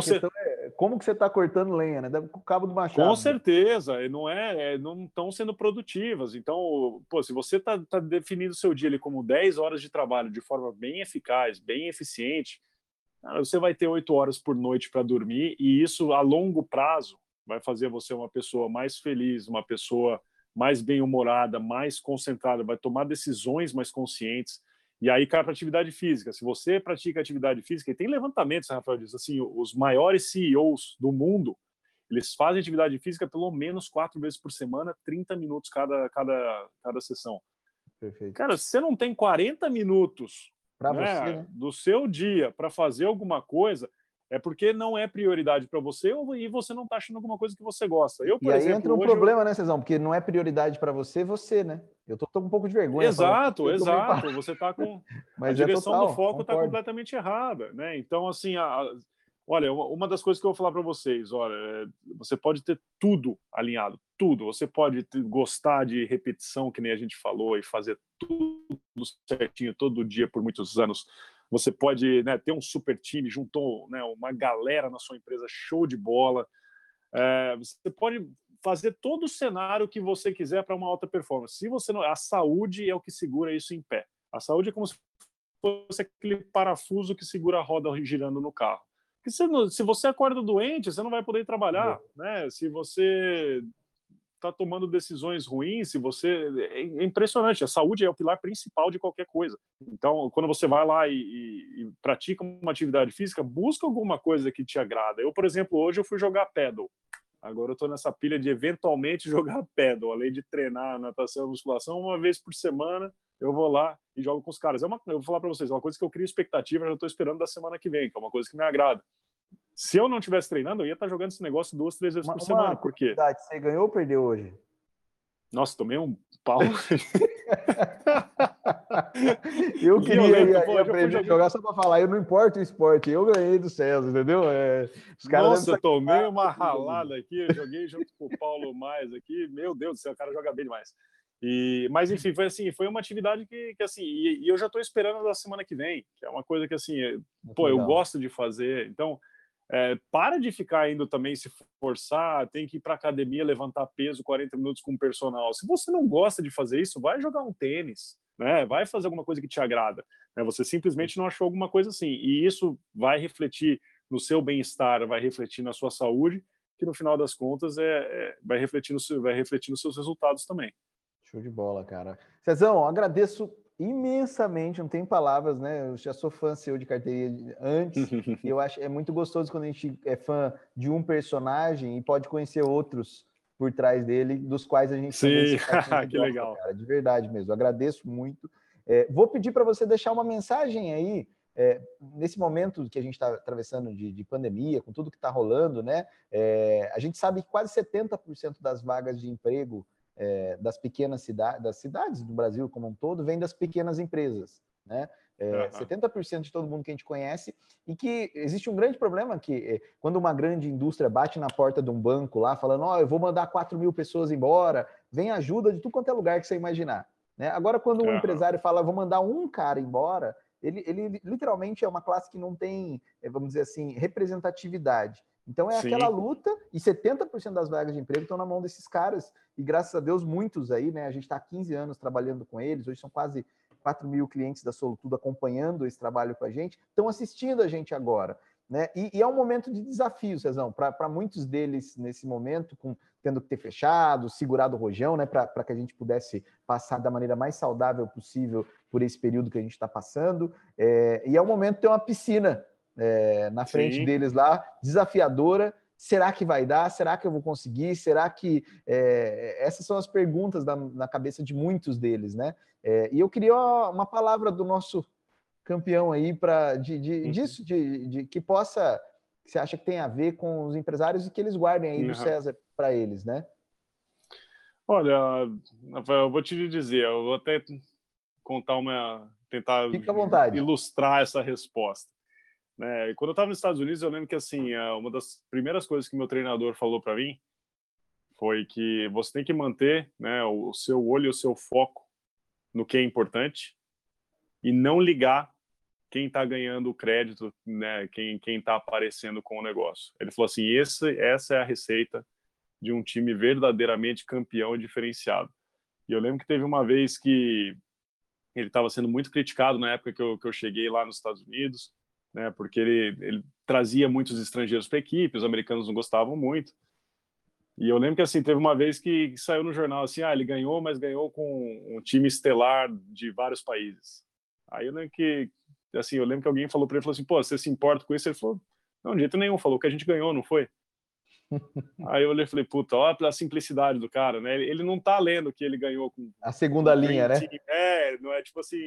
como que você está cortando lenha, né? Com o cabo do machado. Com certeza, não é, é não estão sendo produtivas. Então, pô, se você está tá definindo o seu dia ali como 10 horas de trabalho de forma bem eficaz, bem eficiente, você vai ter 8 horas por noite para dormir e isso a longo prazo vai fazer você uma pessoa mais feliz, uma pessoa mais bem-humorada, mais concentrada, vai tomar decisões mais conscientes e aí cai para atividade física. Se você pratica atividade física, e tem levantamentos, Rafael diz assim, os maiores CEOs do mundo, eles fazem atividade física pelo menos quatro vezes por semana, 30 minutos cada, cada, cada sessão. Perfeito. Cara, se você não tem 40 minutos né, você, né? do seu dia para fazer alguma coisa, é porque não é prioridade para você e você não está achando alguma coisa que você gosta. Eu, por e aí exemplo, entra um problema, eu... né, Cezão? Porque não é prioridade para você, você, né? Eu tô, tô um pouco de vergonha. Exato, exato. Você está com (laughs) Mas a é direção é total, do foco está completamente errada, né? Então, assim, a, Olha, uma das coisas que eu vou falar para vocês, olha, é, você pode ter tudo alinhado, tudo. Você pode ter, gostar de repetição, que nem a gente falou, e fazer tudo certinho todo dia por muitos anos. Você pode né, ter um super time, juntou né, uma galera na sua empresa, show de bola. É, você pode fazer todo o cenário que você quiser para uma alta performance. Se você não, a saúde é o que segura isso em pé. A saúde é como se fosse aquele parafuso que segura a roda girando no carro. Porque se, se você acorda doente, você não vai poder trabalhar, né? Se você está tomando decisões ruins, se você é, é impressionante. A saúde é o pilar principal de qualquer coisa. Então, quando você vai lá e, e, e pratica uma atividade física, busca alguma coisa que te agrada. Eu, por exemplo, hoje eu fui jogar pedal. Agora eu estou nessa pilha de eventualmente (laughs) jogar pedal, além de treinar natação e musculação uma vez por semana. Eu vou lá e jogo com os caras. É uma, eu vou falar para vocês, é uma coisa que eu crio expectativa, já estou esperando da semana que vem, que é uma coisa que me agrada. Se eu não estivesse treinando, eu ia estar jogando esse negócio duas, três vezes uma, por semana. Por quê? Você ganhou ou perdeu hoje? Nossa, tomei um pau. (laughs) eu queria eu lembro, pô, aprender a jogar só para falar, eu não importo o esporte, eu ganhei do César, entendeu? É, os Nossa, eu tomei uma ralada aqui, eu joguei junto com o Paulo mais aqui, meu Deus do céu, o cara joga bem demais. E, mas enfim, foi assim, foi uma atividade que, que assim, e, e eu já estou esperando da semana que vem, que é uma coisa que assim, pô, eu gosto de fazer. Então, é, para de ficar indo também se forçar, tem que ir para academia levantar peso 40 minutos com o personal. Se você não gosta de fazer isso, vai jogar um tênis, né? Vai fazer alguma coisa que te agrada. Né? Você simplesmente não achou alguma coisa assim, e isso vai refletir no seu bem-estar, vai refletir na sua saúde, que no final das contas é, é vai refletir no, vai refletir nos seus resultados também. Show de bola, cara. Cezão, agradeço imensamente, não tem palavras, né? Eu já sou fã seu de carteirinha antes, e (laughs) eu acho é muito gostoso quando a gente é fã de um personagem e pode conhecer outros por trás dele, dos quais a gente Sim, (laughs) que legal. Cara, de verdade mesmo. Eu agradeço muito. É, vou pedir para você deixar uma mensagem aí é, nesse momento que a gente está atravessando de, de, pandemia, com tudo que está rolando, né? É, a gente sabe que quase 70% das vagas de emprego é, das pequenas cidades, das cidades do Brasil como um todo, vem das pequenas empresas, né? É, uhum. 70% de todo mundo que a gente conhece, e que existe um grande problema que é, quando uma grande indústria bate na porta de um banco lá, falando, ó, oh, eu vou mandar 4 mil pessoas embora, vem ajuda de tudo quanto é lugar que você imaginar. Né? Agora, quando um uhum. empresário fala, vou mandar um cara embora, ele, ele literalmente é uma classe que não tem, é, vamos dizer assim, representatividade. Então é Sim. aquela luta, e 70% das vagas de emprego estão na mão desses caras, e graças a Deus, muitos aí, né? A gente está há 15 anos trabalhando com eles, hoje são quase 4 mil clientes da Solutudo acompanhando esse trabalho com a gente, estão assistindo a gente agora. Né? E, e é um momento de desafio, Cezão, para muitos deles nesse momento, com tendo que ter fechado, segurado o rojão, né, para que a gente pudesse passar da maneira mais saudável possível por esse período que a gente está passando. É, e é o momento de ter uma piscina é, na frente Sim. deles lá, desafiadora. Será que vai dar? Será que eu vou conseguir? Será que. É, essas são as perguntas da, na cabeça de muitos deles, né? É, e eu queria uma palavra do nosso campeão aí para de, de, uhum. disso, de, de, que possa. Que você acha que tem a ver com os empresários e que eles guardem aí uhum. do César para eles, né? Olha, Rafael, eu vou te dizer, eu vou até contar uma. tentar ilustrar essa resposta. Né? quando eu estava nos Estados Unidos, eu lembro que assim, é, uma das primeiras coisas que meu treinador falou para mim foi que você tem que manter né, o seu olho, o seu foco no que é importante e não ligar quem está ganhando o crédito, né, quem está aparecendo com o negócio. Ele falou assim, esse, essa é a receita de um time verdadeiramente campeão e diferenciado. E eu lembro que teve uma vez que ele estava sendo muito criticado na época que eu, que eu cheguei lá nos Estados Unidos né? Porque ele, ele trazia muitos estrangeiros para a equipe, os americanos não gostavam muito. E eu lembro que assim teve uma vez que, que, saiu no jornal assim, ah, ele ganhou, mas ganhou com um time estelar de vários países. Aí eu lembro que assim, eu lembro que alguém falou para ele falou assim, pô, você se importa com isso? Ele falou, não, de jeito nenhum, falou que a gente ganhou, não foi? (laughs) Aí eu olhei e falei, puta, olha a simplicidade do cara, né? Ele, ele não tá lendo que ele ganhou com a segunda linha, né? É, não é tipo assim,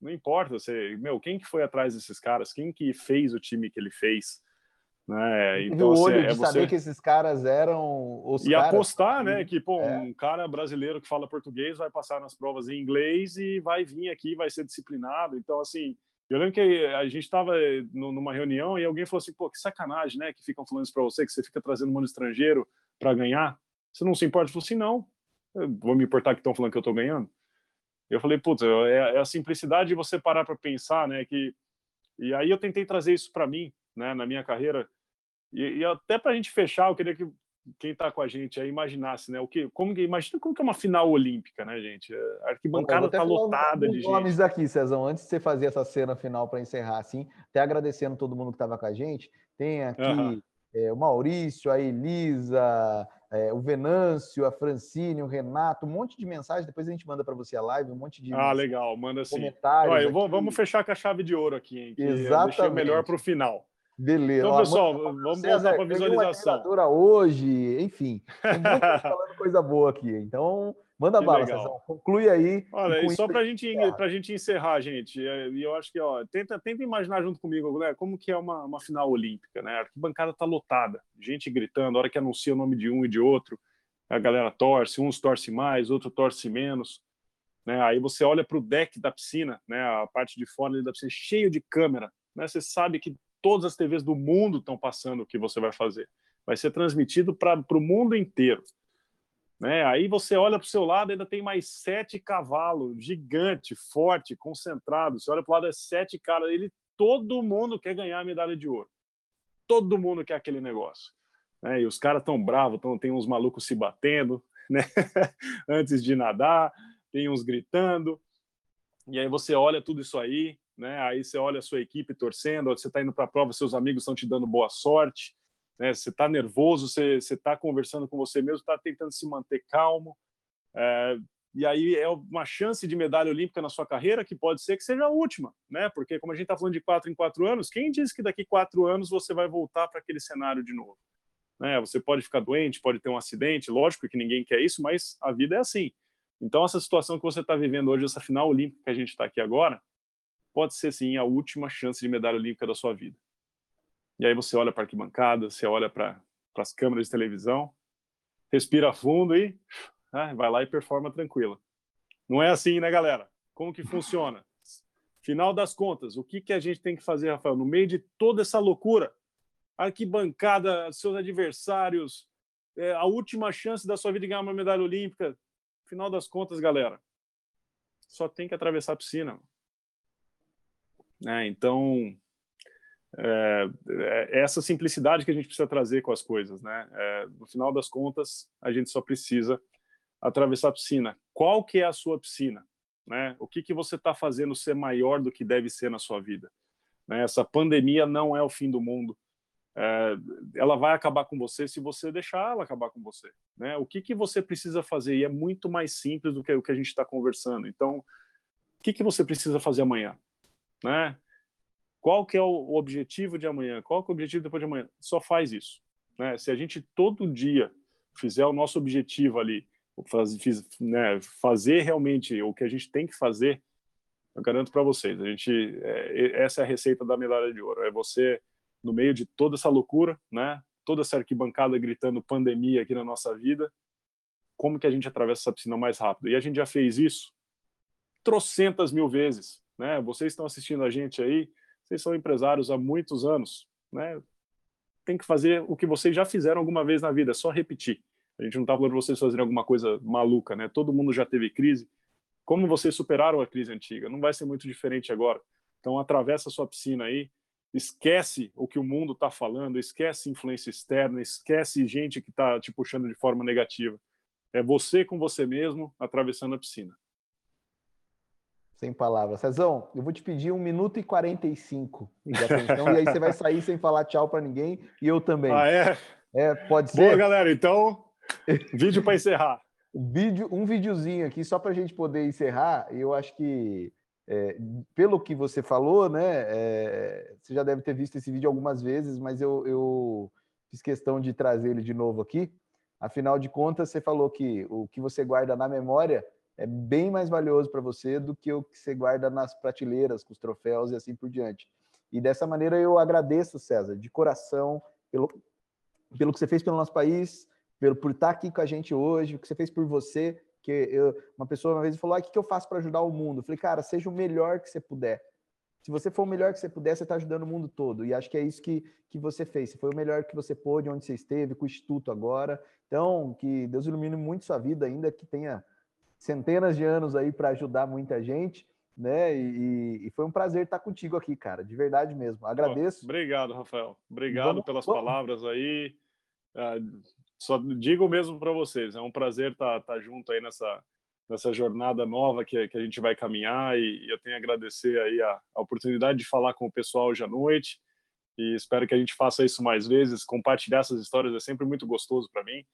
não importa, você, meu, quem que foi atrás desses caras? Quem que fez o time que ele fez? Né? Então, o assim, olho assim, de é saber que esses caras eram os e caras... apostar, né, que pô, é. um cara brasileiro que fala português vai passar nas provas em inglês e vai vir aqui, vai ser disciplinado. Então, assim, Eu lembro que a gente estava numa reunião e alguém falou assim, pô, que sacanagem, né? Que ficam falando isso para você, que você fica trazendo um mundo estrangeiro para ganhar. Você não se importa? Eu falei assim, não. Eu vou me importar que estão falando que eu estou ganhando. Eu falei, putz, é, é a simplicidade de você parar para pensar, né? Que e aí eu tentei trazer isso para mim, né? Na minha carreira e, e até para a gente fechar, eu queria que quem está com a gente aí imaginasse, né? O que, como que imagina como que é uma final olímpica, né, gente? A arquibancada está lotada de gente. nomes aqui, Cezão. Antes de você fazer essa cena final para encerrar, assim, até agradecendo todo mundo que estava com a gente. Tem aqui uhum. é, o Maurício, a Elisa, é, o Venâncio, a Francine, o Renato, um monte de mensagens. Depois a gente manda para você a live, um monte de ah, legal, manda sim. comentários. Olha, vou, vamos fechar com a chave de ouro aqui, hein? Que Exatamente. Eu melhor para o final. Beleza. Então, pessoal, vamos voltar para a visualização. hoje, enfim. (laughs) falando coisa boa aqui. Então, manda que bala, Cezão. Conclui aí. Olha, e só para gente, a gente encerrar, gente, é, e eu acho que, ó, tenta, tenta imaginar junto comigo, né, como que é uma, uma final olímpica, né? A arquibancada está lotada, gente gritando, a hora que anuncia o nome de um e de outro, a galera torce, uns torce mais, outro torce menos. Né? Aí você olha para o deck da piscina, né? a parte de fora da piscina, cheio de câmera. Né? Você sabe que todas as TVs do mundo estão passando o que você vai fazer. Vai ser transmitido para o mundo inteiro. Né? Aí você olha para o seu lado, ainda tem mais sete cavalos, gigante, forte, concentrado. Você olha para o lado, é sete caras. Ele, todo mundo quer ganhar a medalha de ouro. Todo mundo quer aquele negócio. Né? E os caras tão bravos, tão, tem uns malucos se batendo (laughs) né? antes de nadar, tem uns gritando. E aí você olha tudo isso aí, né? Aí você olha a sua equipe torcendo, você está indo para a prova, seus amigos estão te dando boa sorte, né? Você está nervoso, você está conversando com você mesmo, está tentando se manter calmo. É, e aí é uma chance de medalha olímpica na sua carreira que pode ser que seja a última, né? Porque como a gente está falando de quatro em quatro anos, quem diz que daqui quatro anos você vai voltar para aquele cenário de novo? Né? Você pode ficar doente, pode ter um acidente, lógico que ninguém quer isso, mas a vida é assim. Então essa situação que você está vivendo hoje, essa final olímpica que a gente está aqui agora, pode ser sim a última chance de medalha olímpica da sua vida. E aí você olha para a arquibancada, você olha para as câmeras de televisão, respira fundo e ah, vai lá e performa tranquila. Não é assim, né, galera? Como que funciona? Final das contas, o que, que a gente tem que fazer, Rafael? No meio de toda essa loucura, arquibancada, seus adversários, é, a última chance da sua vida de ganhar uma medalha olímpica. Final das contas, galera, só tem que atravessar a piscina. Né? Então, é, é, essa simplicidade que a gente precisa trazer com as coisas. Né? É, no final das contas, a gente só precisa atravessar a piscina. Qual que é a sua piscina? Né? O que, que você está fazendo ser maior do que deve ser na sua vida? Né? Essa pandemia não é o fim do mundo. É, ela vai acabar com você se você deixar ela acabar com você. Né? O que, que você precisa fazer? E é muito mais simples do que o que a gente está conversando. Então, o que, que você precisa fazer amanhã? né? Qual que é o objetivo de amanhã? Qual que é o objetivo depois de amanhã? Só faz isso, né? Se a gente todo dia fizer o nosso objetivo ali, né, fazer realmente o que a gente tem que fazer, eu garanto para vocês, a gente é, essa é a receita da medalha de ouro. É você no meio de toda essa loucura, né? Toda essa arquibancada gritando pandemia aqui na nossa vida, como que a gente atravessa essa piscina mais rápido? E a gente já fez isso trocentas mil vezes, né? Vocês estão assistindo a gente aí, vocês são empresários há muitos anos, né? Tem que fazer o que vocês já fizeram alguma vez na vida, é só repetir. A gente não está falando de vocês fazerem alguma coisa maluca, né? Todo mundo já teve crise. Como vocês superaram a crise antiga? Não vai ser muito diferente agora. Então, atravessa a sua piscina aí, esquece o que o mundo está falando, esquece influência externa, esquece gente que está te puxando de forma negativa. É você com você mesmo atravessando a piscina. Sem palavras. Cezão, eu vou te pedir um minuto e 45 de atenção, e aí você vai sair sem falar tchau para ninguém, e eu também. Ah, é? É, pode ser? Boa, galera. Então, vídeo para encerrar. Vídeo, um videozinho aqui, só para a gente poder encerrar, e eu acho que, é, pelo que você falou, né, é, você já deve ter visto esse vídeo algumas vezes, mas eu, eu fiz questão de trazer ele de novo aqui. Afinal de contas, você falou que o que você guarda na memória é bem mais valioso para você do que o que você guarda nas prateleiras com os troféus e assim por diante. E dessa maneira eu agradeço, César, de coração, pelo, pelo que você fez pelo nosso país, pelo, por estar aqui com a gente hoje, o que você fez por você. Que eu, uma pessoa uma vez falou: ah, o que, que eu faço para ajudar o mundo? Eu falei, cara, seja o melhor que você puder. Se você for o melhor que você puder, você está ajudando o mundo todo. E acho que é isso que, que você fez. Você foi o melhor que você pôde, onde você esteve, com o Instituto agora. Então, que Deus ilumine muito sua vida ainda, que tenha centenas de anos aí para ajudar muita gente, né? E, e, foi um prazer estar contigo aqui, cara, de verdade mesmo. Agradeço. Oh, obrigado, Rafael. Obrigado vamos, pelas vamos. palavras aí. Uh, só digo mesmo para vocês, é um prazer estar, estar junto aí nessa nessa jornada nova que, que a gente vai caminhar e, e eu tenho a agradecer aí a, a, oportunidade de falar com o pessoal hoje à noite e espero que a gente faça isso mais vezes, compartilhar essas histórias é sempre muito gostoso para mim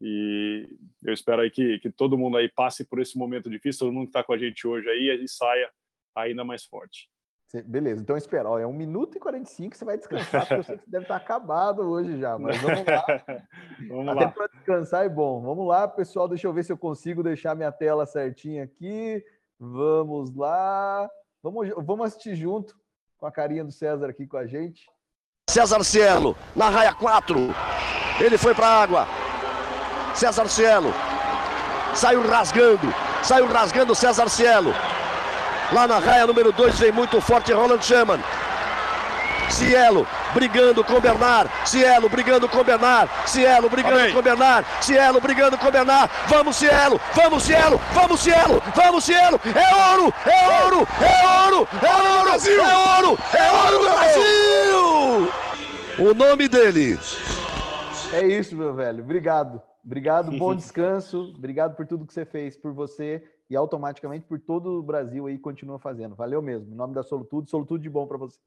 e eu espero aí que, que todo mundo aí passe por esse momento difícil, todo mundo que está com a gente hoje aí e saia ainda mais forte. Beleza, então espera, ó, é 1 minuto e 45, você vai descansar, porque eu sei que você deve estar acabado hoje já, mas vamos lá. (laughs) vamos Até para descansar é bom. Vamos lá, pessoal, deixa eu ver se eu consigo deixar minha tela certinha aqui. Vamos lá. Vamos, vamos assistir junto com a carinha do César aqui com a gente. César Cielo, na raia 4. Ele foi para a água. César Cielo. Saiu rasgando. Saiu rasgando César Cielo. Lá na raia número 2 vem muito forte Roland Schumann. Cielo brigando com Bernard, Cielo brigando com Bernard, Cielo brigando Amém. com Bernard, Cielo brigando com Bernard. Vamos Cielo, vamos Cielo, vamos Cielo, vamos Cielo. É ouro, é ouro, é ouro, é ouro, Brasil. é ouro, é ouro Brasil. O nome dele. É isso, meu velho. Obrigado. Obrigado, (laughs) bom descanso. Obrigado por tudo que você fez por você e automaticamente por todo o Brasil aí continua fazendo. Valeu mesmo. Em nome da Solutudo, Solutudo de bom para você.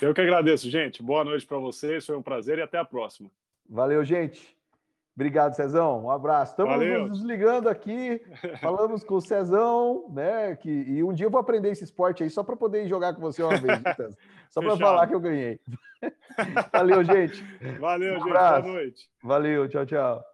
Eu que agradeço, gente. Boa noite para vocês. Foi um prazer e até a próxima. Valeu, gente. Obrigado, Cezão. Um abraço. Estamos Valeu. nos desligando aqui. (laughs) Falamos com o Cezão, né? Que, e um dia eu vou aprender esse esporte aí só para poder jogar com você uma vez. (laughs) Só para falar que eu ganhei. Valeu, gente. Valeu, um gente. Boa noite. Valeu, tchau, tchau.